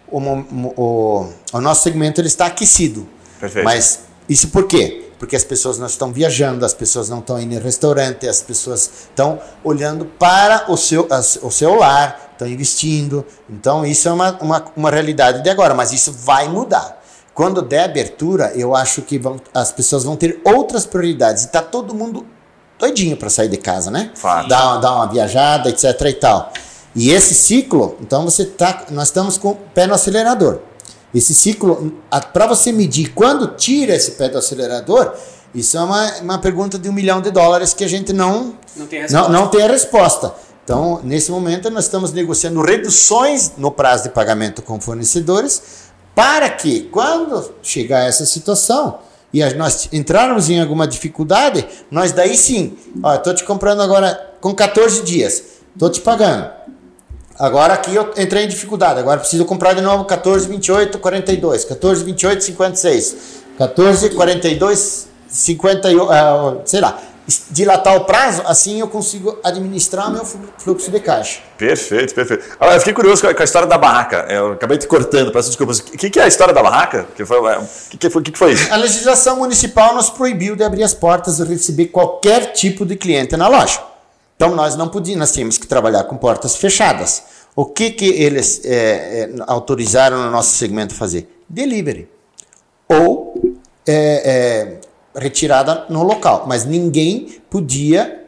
B: o, o, o, nosso segmento ele está aquecido.
A: Perfeito.
B: Mas isso por quê? Porque as pessoas não estão viajando, as pessoas não estão indo em restaurante, as pessoas estão olhando para o seu, o seu lar, estão investindo. Então isso é uma, uma, uma realidade de agora, mas isso vai mudar. Quando der abertura, eu acho que vão, as pessoas vão ter outras prioridades. E tá todo mundo doidinho para sair de casa, né?
A: Fato.
B: Dar, dar uma viajada, etc e tal. E esse ciclo, então você tá, nós estamos com o pé no acelerador. Esse ciclo, para você medir quando tira esse pé do acelerador, isso é uma, uma pergunta de um milhão de dólares que a gente não,
C: não, tem,
B: não, não tem a resposta. Então, nesse momento, nós estamos negociando reduções no prazo de pagamento com fornecedores para que, quando chegar essa situação e nós entrarmos em alguma dificuldade, nós daí sim, ó, estou te comprando agora com 14 dias, estou te pagando. Agora aqui eu entrei em dificuldade, agora preciso comprar de novo 14, 28, 42, 14, 28, 56, 14, 42, 58, uh, sei lá dilatar o prazo, assim eu consigo administrar meu fluxo de caixa.
A: Perfeito, perfeito. Agora, eu fiquei curioso com a história da barraca. Eu acabei te cortando, peço desculpas. O que, é a história da barraca? O que, foi, que, foi, que, foi isso?
B: A legislação municipal nos proibiu de abrir as portas e receber qualquer tipo de cliente na loja. Então nós não podíamos, nós tínhamos que trabalhar com portas fechadas. O que, que eles é, é, autorizaram no nosso segmento fazer? Delivery. Ou é, retirada no local, mas ninguém podia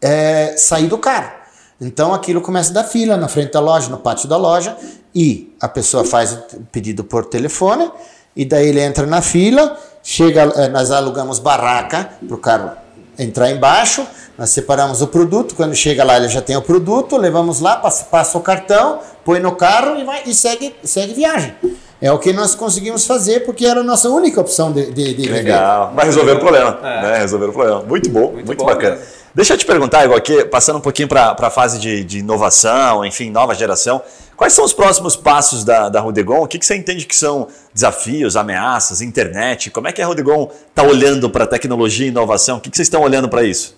B: é, sair do carro. Então aquilo começa a dar fila na frente da loja, no pátio da loja, e a pessoa faz o pedido por telefone, e daí ele entra na fila, chega, é, nós alugamos barraca para o carro entrar embaixo, nós separamos o produto, quando chega lá ele já tem o produto, levamos lá, passa, passa o cartão, põe no carro e, vai, e segue, segue viagem. É o que nós conseguimos fazer porque era a nossa única opção de, de, de
A: Legal. Vai resolver o problema. É. Né? Resolver o problema. Muito bom, muito, muito bom bacana. Mesmo. Deixa eu te perguntar, igual aqui, passando um pouquinho para a fase de, de, inovação, enfim, nova geração. Quais são os próximos passos da, da Rudegon? O que, que você entende que são desafios, ameaças, internet? Como é que a Rudegon está olhando para tecnologia e inovação? O que, que vocês estão olhando para isso?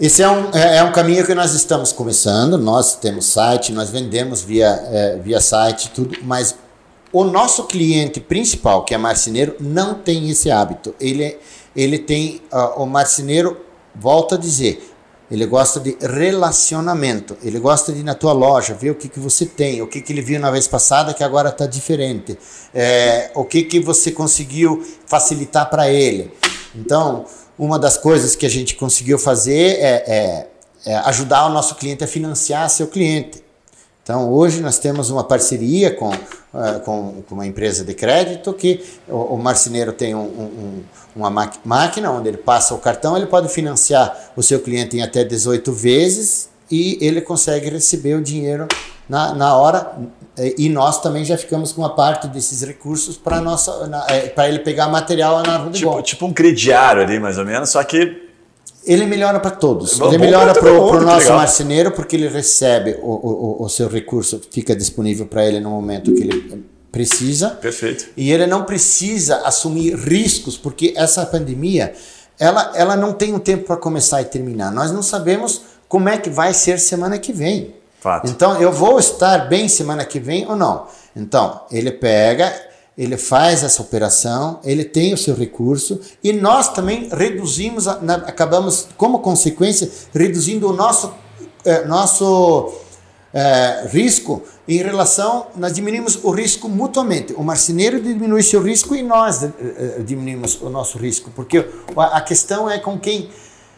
B: Esse é um, é, é, um caminho que nós estamos começando. Nós temos site, nós vendemos via, é, via site, tudo, mas o nosso cliente principal, que é marceneiro, não tem esse hábito. Ele, ele tem, uh, o marceneiro, volta a dizer, ele gosta de relacionamento. Ele gosta de ir na tua loja, ver o que, que você tem, o que, que ele viu na vez passada que agora está diferente, é, o que, que você conseguiu facilitar para ele. Então, uma das coisas que a gente conseguiu fazer é, é, é ajudar o nosso cliente a financiar seu cliente. Então, hoje nós temos uma parceria com, uh, com, com, uma empresa de crédito que o, o marceneiro tem um, um, uma máquina onde ele passa o cartão, ele pode financiar o seu cliente em até 18 vezes e ele consegue receber o dinheiro na, na hora. E nós também já ficamos com uma parte desses recursos para para ele pegar material na rua
A: tipo, tipo um crediário ali mais ou menos só que
B: ele melhora para todos. ele melhora para o nosso legal. marceneiro porque ele recebe o, o, o seu recurso, fica disponível para ele no momento que ele precisa.
A: Perfeito.
B: E ele não precisa assumir riscos porque essa pandemia ela, ela não tem um tempo para começar e terminar. Nós não sabemos como é que vai ser semana que vem.
A: Fato.
B: Então eu vou estar bem semana que vem ou não. Então ele pega ele faz essa operação, ele tem o seu recurso e nós também reduzimos, acabamos, como consequência, reduzindo o nosso, eh, nosso eh, risco em relação, nós diminuímos o risco mutuamente. O marceneiro diminui seu risco e nós eh, diminuímos o nosso risco, porque a questão é com quem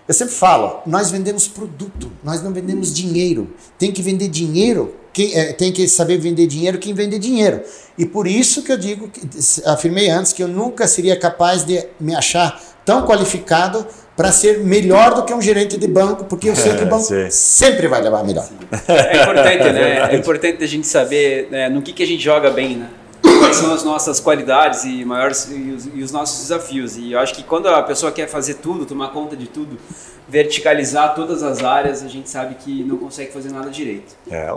B: eu sempre falo, nós vendemos produto, nós não vendemos dinheiro. Tem que vender dinheiro, quem, é, tem que saber vender dinheiro quem vende dinheiro. E por isso que eu digo, que, afirmei antes, que eu nunca seria capaz de me achar tão qualificado para ser melhor do que um gerente de banco, porque eu sei que o banco sempre vai levar melhor.
C: É importante, né? É importante a gente saber né, no que, que a gente joga bem, né? quais são as nossas qualidades e maiores e os, e os, nossos desafios. E eu acho que quando a pessoa quer fazer tudo, tomar conta de tudo, verticalizar todas as áreas, a gente sabe que não consegue fazer nada direito.
A: É,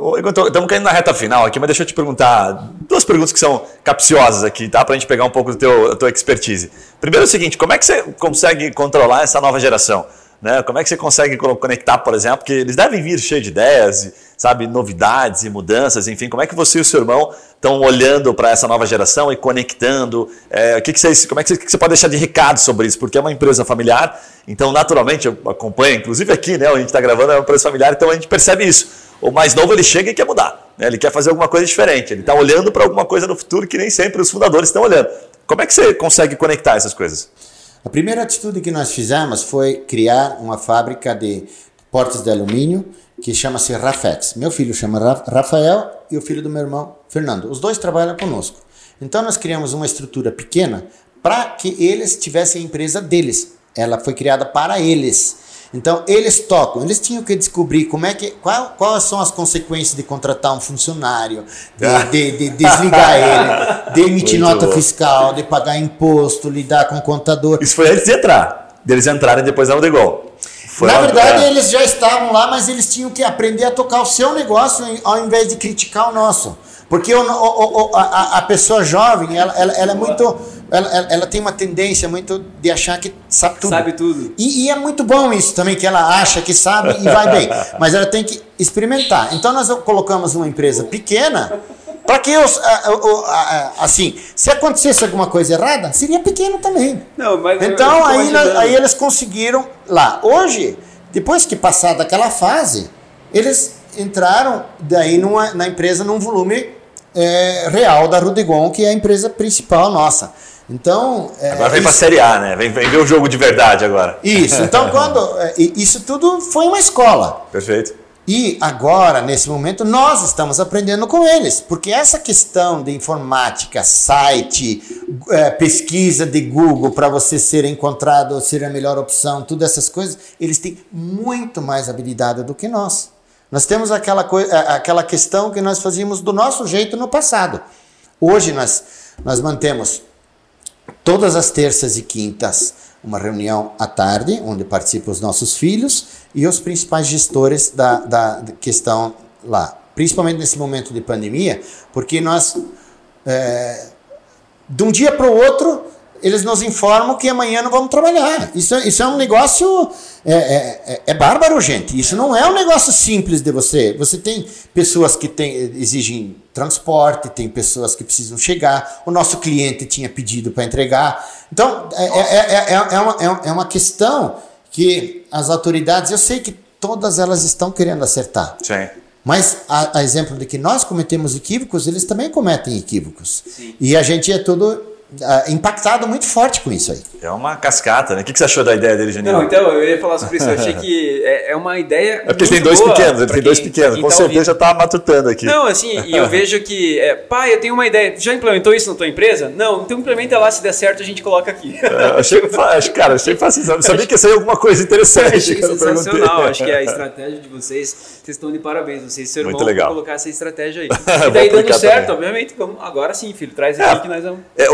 A: estamos caindo na reta final aqui, mas deixa eu te perguntar duas perguntas que são capciosas aqui, tá? Para a gente pegar um pouco do teu, da tua expertise. Primeiro é o seguinte, como é que você consegue controlar essa nova geração? Né? Como é que você consegue conectar, por exemplo, que eles devem vir cheios de ideias, sabe, novidades e mudanças, enfim, como é que você e o seu irmão estão olhando para essa nova geração e conectando? É, o que, que vocês, como é que você, que você, pode deixar de recado sobre isso? Porque é uma empresa familiar, então naturalmente eu acompanho, inclusive aqui, né, a gente está gravando é uma empresa familiar, então a gente percebe isso. O mais novo ele chega e quer mudar, né? ele quer fazer alguma coisa diferente, ele está olhando para alguma coisa no futuro que nem sempre os fundadores estão olhando. Como é que você consegue conectar essas coisas?
B: A primeira atitude que nós fizemos foi criar uma fábrica de portas de alumínio que chama-se Rafex. Meu filho chama Rafael e o filho do meu irmão Fernando. Os dois trabalham conosco. Então nós criamos uma estrutura pequena para que eles tivessem a empresa deles. Ela foi criada para eles. Então eles tocam, eles tinham que descobrir como é que qual, quais são as consequências de contratar um funcionário, de, ah. de, de desligar ele, de emitir Muito nota bom. fiscal, de pagar imposto, lidar com o contador.
A: Isso foi antes de entrar, deles entrarem depois da Udegol.
B: Foi Na verdade, é. eles já estavam lá, mas eles tinham que aprender a tocar o seu negócio ao invés de criticar o nosso. Porque o, o, o, a, a, pessoa jovem, ela, ela, ela é muito. Ela, ela, tem uma tendência muito de achar que sabe tudo.
C: Sabe tudo.
B: E, e, é muito bom isso também, que ela acha que sabe e vai bem. Mas ela tem que experimentar. Então nós colocamos uma empresa pequena para que assim, se acontecesse alguma coisa errada, seria pequeno também.
C: Não, mas
B: então aí, aí eles conseguiram lá. Hoje, depois que passar daquela fase, eles entraram daí numa, na empresa num volume é, real da Rudegon, que é a empresa principal nossa. Então.
A: É, agora vem para a Série A, né? Vem, vem ver o jogo de verdade agora.
B: Isso. Então, quando. É, isso tudo foi uma escola.
A: Perfeito.
B: E agora, nesse momento, nós estamos aprendendo com eles, porque essa questão de informática, site, é, pesquisa de Google para você ser encontrado, ser a melhor opção, todas essas coisas, eles têm muito mais habilidade do que nós. Nós temos aquela, aquela questão que nós fazíamos do nosso jeito no passado. Hoje nós, nós mantemos todas as terças e quintas uma reunião à tarde, onde participam os nossos filhos e os principais gestores da, da questão lá. Principalmente nesse momento de pandemia, porque nós, é, de um dia para o outro, eles nos informam que amanhã não vamos trabalhar. Isso, isso é um negócio. É, é, é, é, bárbaro, gente. Isso não é um negócio simples de você. Você tem pessoas que tem, exigem transporte, tem pessoas que precisam chegar. O nosso cliente tinha pedido para entregar. Então, é, é, é, uma, é uma questão que as autoridades, eu sei que todas elas estão querendo acertar.
A: Sim.
B: Mas, a, a exemplo de que nós cometemos equívocos, eles também cometem equívocos. Sim. E a gente é todo uh, impactado muito forte com isso aí.
A: É uma cascata, né? O que, você achou da ideia dele, Janine?
C: Não, então, eu ia falar sobre isso. Eu achei que é, é uma ideia. É
A: porque tem dois pequenos, ele tem dois pequenos. Com tá certeza ouvindo. já tá matutando aqui.
C: Não, assim, e eu vejo que, é, pai, eu tenho uma ideia. Já implementou isso na tua empresa? Não, então implementa lá, se der certo, a gente coloca aqui.
A: É, achei, cara, achei fácil. Sabia que ia sair alguma coisa interessante.
C: Achei sensacional. Acho que a estratégia de vocês, vocês estão de parabéns. Vocês seu irmão legal. colocar essa estratégia aí. E daí dando certo, também. obviamente, vamos, agora sim, filho, traz aqui é, que nós vamos. É,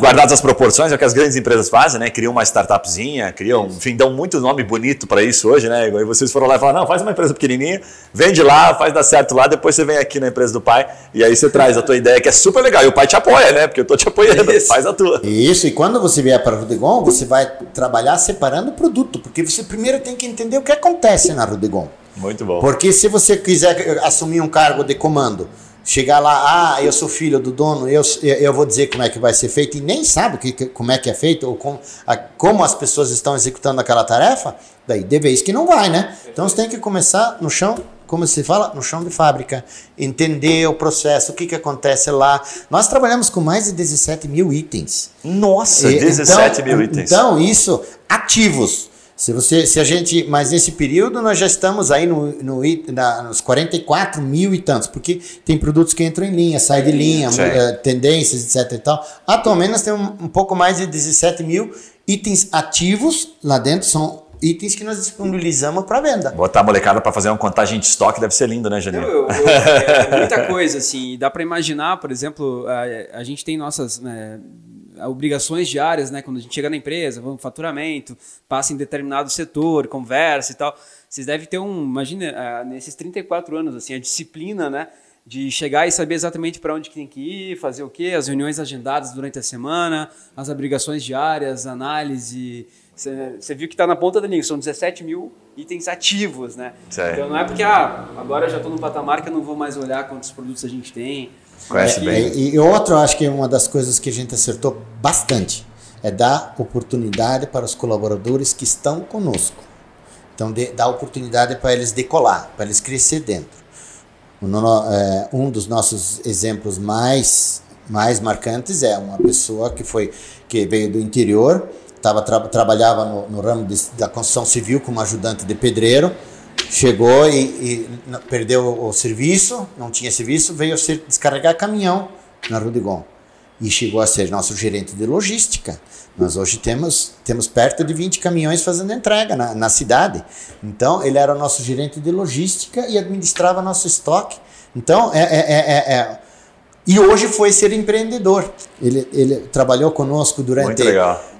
A: guardadas as proporções, é o que as grandes empresas fazem, né? Criam uma startupzinha, criam, enfim, dão muito nome bonito para isso hoje, né? E vocês foram lá e falaram, não, faz uma empresa pequenininha, vende lá, faz dar certo lá, depois você vem aqui na empresa do pai e aí você traz a tua ideia, que é super legal. E o pai te apoia, né? Porque eu tô te apoiando, isso. faz a tua.
B: Isso, e quando você vier para a Rudegon, você vai trabalhar separando o produto, porque você primeiro tem que entender o que acontece na Rudegon.
A: Muito bom.
B: Porque se você quiser assumir um cargo de comando, chegar lá, ah, eu sou filho do dono, eu, eu vou dizer como é que vai ser feito, e nem sabe que, como é que é feito, ou como, a, como as pessoas estão executando aquela tarefa, daí de vez que não vai, né? Então você tem que começar no chão, como se fala, no chão de fábrica, entender o processo, o que, que acontece lá. Nós trabalhamos com mais de 17 mil itens.
A: Nossa, e, 17 então, mil itens.
B: Então, isso, ativos. Se, você, se a gente, mas nesse período nós já estamos aí no, no, na, nos 44 mil e tantos, porque tem produtos que entram em linha, saem de linha, uh, tendências, etc. E tal. Atualmente nós temos um, um pouco mais de 17 mil itens ativos lá dentro, são itens que nós disponibilizamos para venda.
A: Botar a molecada para fazer uma contagem de estoque deve ser lindo, né, Janine?
C: é, muita coisa, assim. Dá para imaginar, por exemplo, a, a gente tem nossas. Né, obrigações diárias, né? Quando a gente chega na empresa, vamos faturamento, passa em determinado setor, conversa e tal. Vocês devem ter um, imagina, uh, nesses 34 anos, assim, a disciplina, né? De chegar e saber exatamente para onde tem que ir, fazer o quê, as reuniões agendadas durante a semana, as obrigações diárias, análise. Você viu que está na ponta da língua, são 17 mil itens ativos, né? Certo. Então não é porque, ah, agora já estou no patamar que eu não vou mais olhar quantos produtos a gente tem
A: Conhece é, bem.
B: E, e outro, acho que é uma das coisas que a gente acertou bastante é dar oportunidade para os colaboradores que estão conosco. Então, de, dar oportunidade para eles decolar, para eles crescer dentro. No, é, um dos nossos exemplos mais mais marcantes é uma pessoa que foi que veio do interior, tava, tra, trabalhava no, no ramo de, da construção civil como ajudante de pedreiro chegou e, e, perdeu o serviço, não tinha serviço, veio ser, descarregar caminhão na Rudigon e chegou a ser nosso gerente de logística. Nós hoje temos, temos perto de 20 caminhões fazendo entrega na, na cidade. Então, ele era o nosso gerente de logística e administrava nosso estoque. Então, é, é, é, é e hoje foi ser empreendedor. Ele, ele trabalhou conosco durante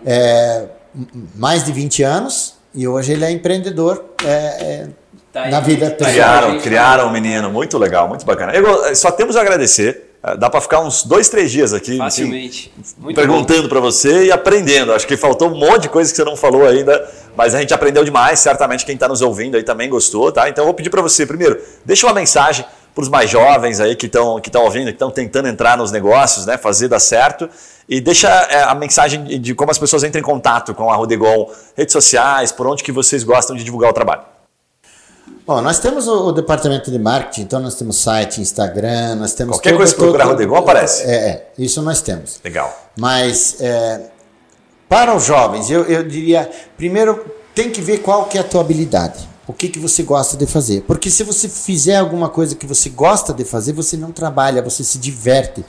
B: é, mais de 20 anos e hoje ele é empreendedor. É, é Tá na vida
A: pessoal. Criaram, criaram um menino, muito legal, muito bacana. Eu, eh, só temos a agradecer. Eh, dá para ficar uns dois, três dias aqui
C: Facilmente.
A: Assim, perguntando para você e aprendendo. Acho que faltou um monte de coisa que você não falou ainda, mas a gente aprendeu demais. Certamente quem está nos ouvindo aí também gostou, tá? Então eu vou pedir para você, primeiro, deixa uma mensagem para os mais jovens aí que estão que ouvindo, que estão tentando entrar nos negócios, né, fazer dar certo. E deixa é, a mensagem de como as pessoas entram em contato com a Rodegon, redes sociais, por onde que vocês gostam de divulgar o trabalho.
B: Bom, nós temos o, o, departamento de marketing, então nós temos site, Instagram, nós temos.
A: Qualquer todo, coisa que procurar Rodrigo aparece.
B: É, é, isso nós temos.
A: Legal.
B: Mas é, para os jovens, eu, eu diria, primeiro tem que ver qual que é a tua habilidade. O que, que você gosta de fazer? Porque se você fizer alguma coisa que você gosta de fazer, você não trabalha, você se diverte.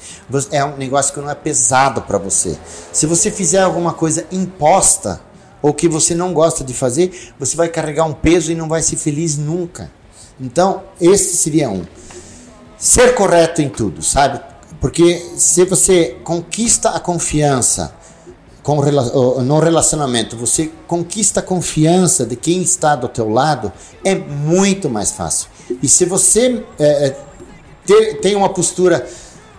B: É um negócio que não é pesado para você. Se você fizer alguma coisa imposta, ou que você não gosta de fazer, você vai carregar um peso e não vai ser feliz nunca. Então, esse seria um. Ser correto em tudo, sabe? Porque se você conquista a confiança com, no relacionamento, você conquista a confiança de quem está do teu lado, é muito mais fácil. E se você é, ter, tem uma postura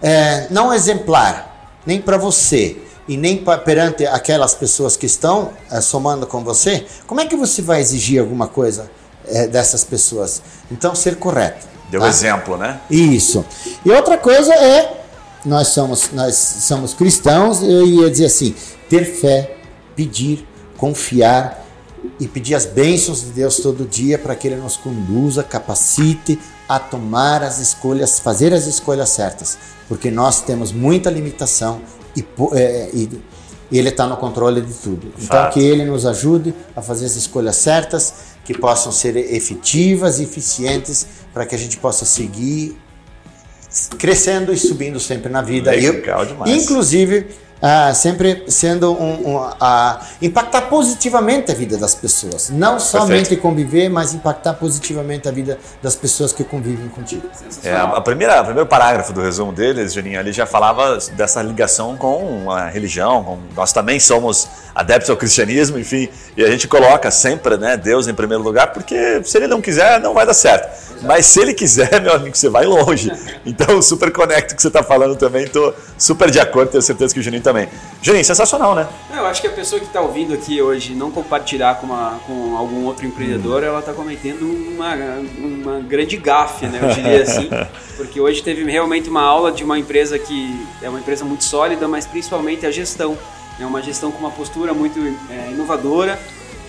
B: é, não exemplar, nem para você, e nem perante aquelas pessoas que estão é, somando com você, como é que você vai exigir alguma coisa é, dessas pessoas? Então, ser correto.
A: Deu tá? exemplo, né?
B: Isso. E outra coisa é, nós somos, nós somos cristãos, eu ia dizer assim, ter fé, pedir, confiar e pedir as bênçãos de Deus todo dia para que Ele nos conduza, capacite a tomar as escolhas, fazer as escolhas certas, porque nós temos muita limitação e, é, e Ele está no controle de tudo. Então, Fato. que Ele nos ajude a fazer as escolhas certas, que possam ser efetivas e eficientes, para que a gente possa seguir crescendo e subindo sempre na vida.
A: Legal demais.
B: Inclusive, ah, sempre sendo um, um a impactar positivamente a vida das pessoas. Não somente Perfeito. conviver, mas impactar positivamente a vida das pessoas que convivem contigo.
A: É, a primeira, o primeiro parágrafo do resumo deles, Juninho, ele já falava dessa ligação com a religião. Com, nós também somos adeptos ao cristianismo, enfim, e a gente coloca sempre né, Deus em primeiro lugar, porque se ele não quiser, não vai dar certo. Mas se ele quiser, meu amigo, você vai longe. Então, super conecto que você está falando também, estou super de acordo, tenho certeza que o Juninho também. Juninho, sensacional, né?
C: Eu acho que a pessoa que está ouvindo aqui hoje não compartilhar com, uma, com algum outro empreendedor, hum. ela está cometendo uma, uma grande gafe, né? Eu diria assim. Porque hoje teve realmente uma aula de uma empresa que é uma empresa muito sólida, mas principalmente a gestão. É uma gestão com uma postura muito é, inovadora,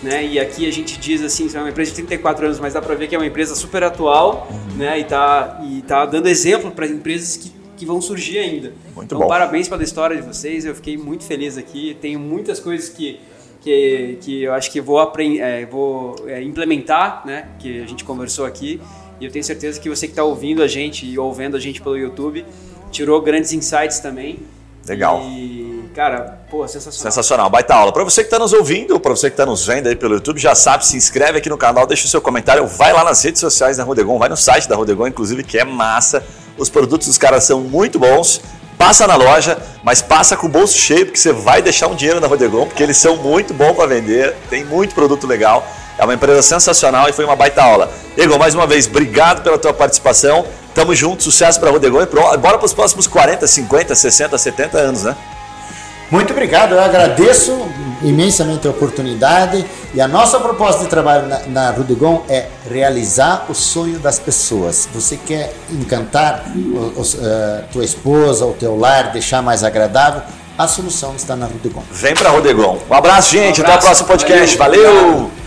C: né? E aqui a gente diz assim, é uma empresa de 34 anos, mas dá para ver que é uma empresa super atual, uhum. né? E tá, e tá dando exemplo para empresas que, que vão surgir ainda.
A: Muito
C: então,
A: bom.
C: parabéns pela história de vocês, eu fiquei muito feliz aqui. Tenho muitas coisas que, que, que eu acho que vou, aprender, é, vou é, implementar, né? Que a gente conversou aqui. E eu tenho certeza que você que está ouvindo a gente e ouvindo a gente pelo YouTube tirou grandes insights também.
A: Legal.
C: E Cara, pô, sensacional.
A: Sensacional, baita aula. Para você que está nos ouvindo, para você que está nos vendo aí pelo YouTube, já sabe, se inscreve aqui no canal, deixa o seu comentário, vai lá nas redes sociais da Rodegon, vai no site da Rodegon, inclusive, que é massa. Os produtos dos caras são muito bons. Passa na loja, mas passa com o bolso cheio, porque você vai deixar um dinheiro na Rodegon, porque eles são muito bons para vender, tem muito produto legal. É uma empresa sensacional e foi uma baita aula. Egon, mais uma vez, obrigado pela tua participação. Tamo junto, sucesso para a Rodegon e bora para os próximos 40, 50, 60, 70 anos, né?
B: Muito obrigado, eu agradeço imensamente a oportunidade e a nossa proposta de trabalho na, na Rudegon é realizar o sonho das pessoas. Você quer encantar o, o, uh, tua esposa, o teu lar, deixar mais agradável? A solução está na Rudegon.
A: Vem para Rodegon. Um abraço, gente. Um abraço. Até o próximo podcast. Valeu. Valeu.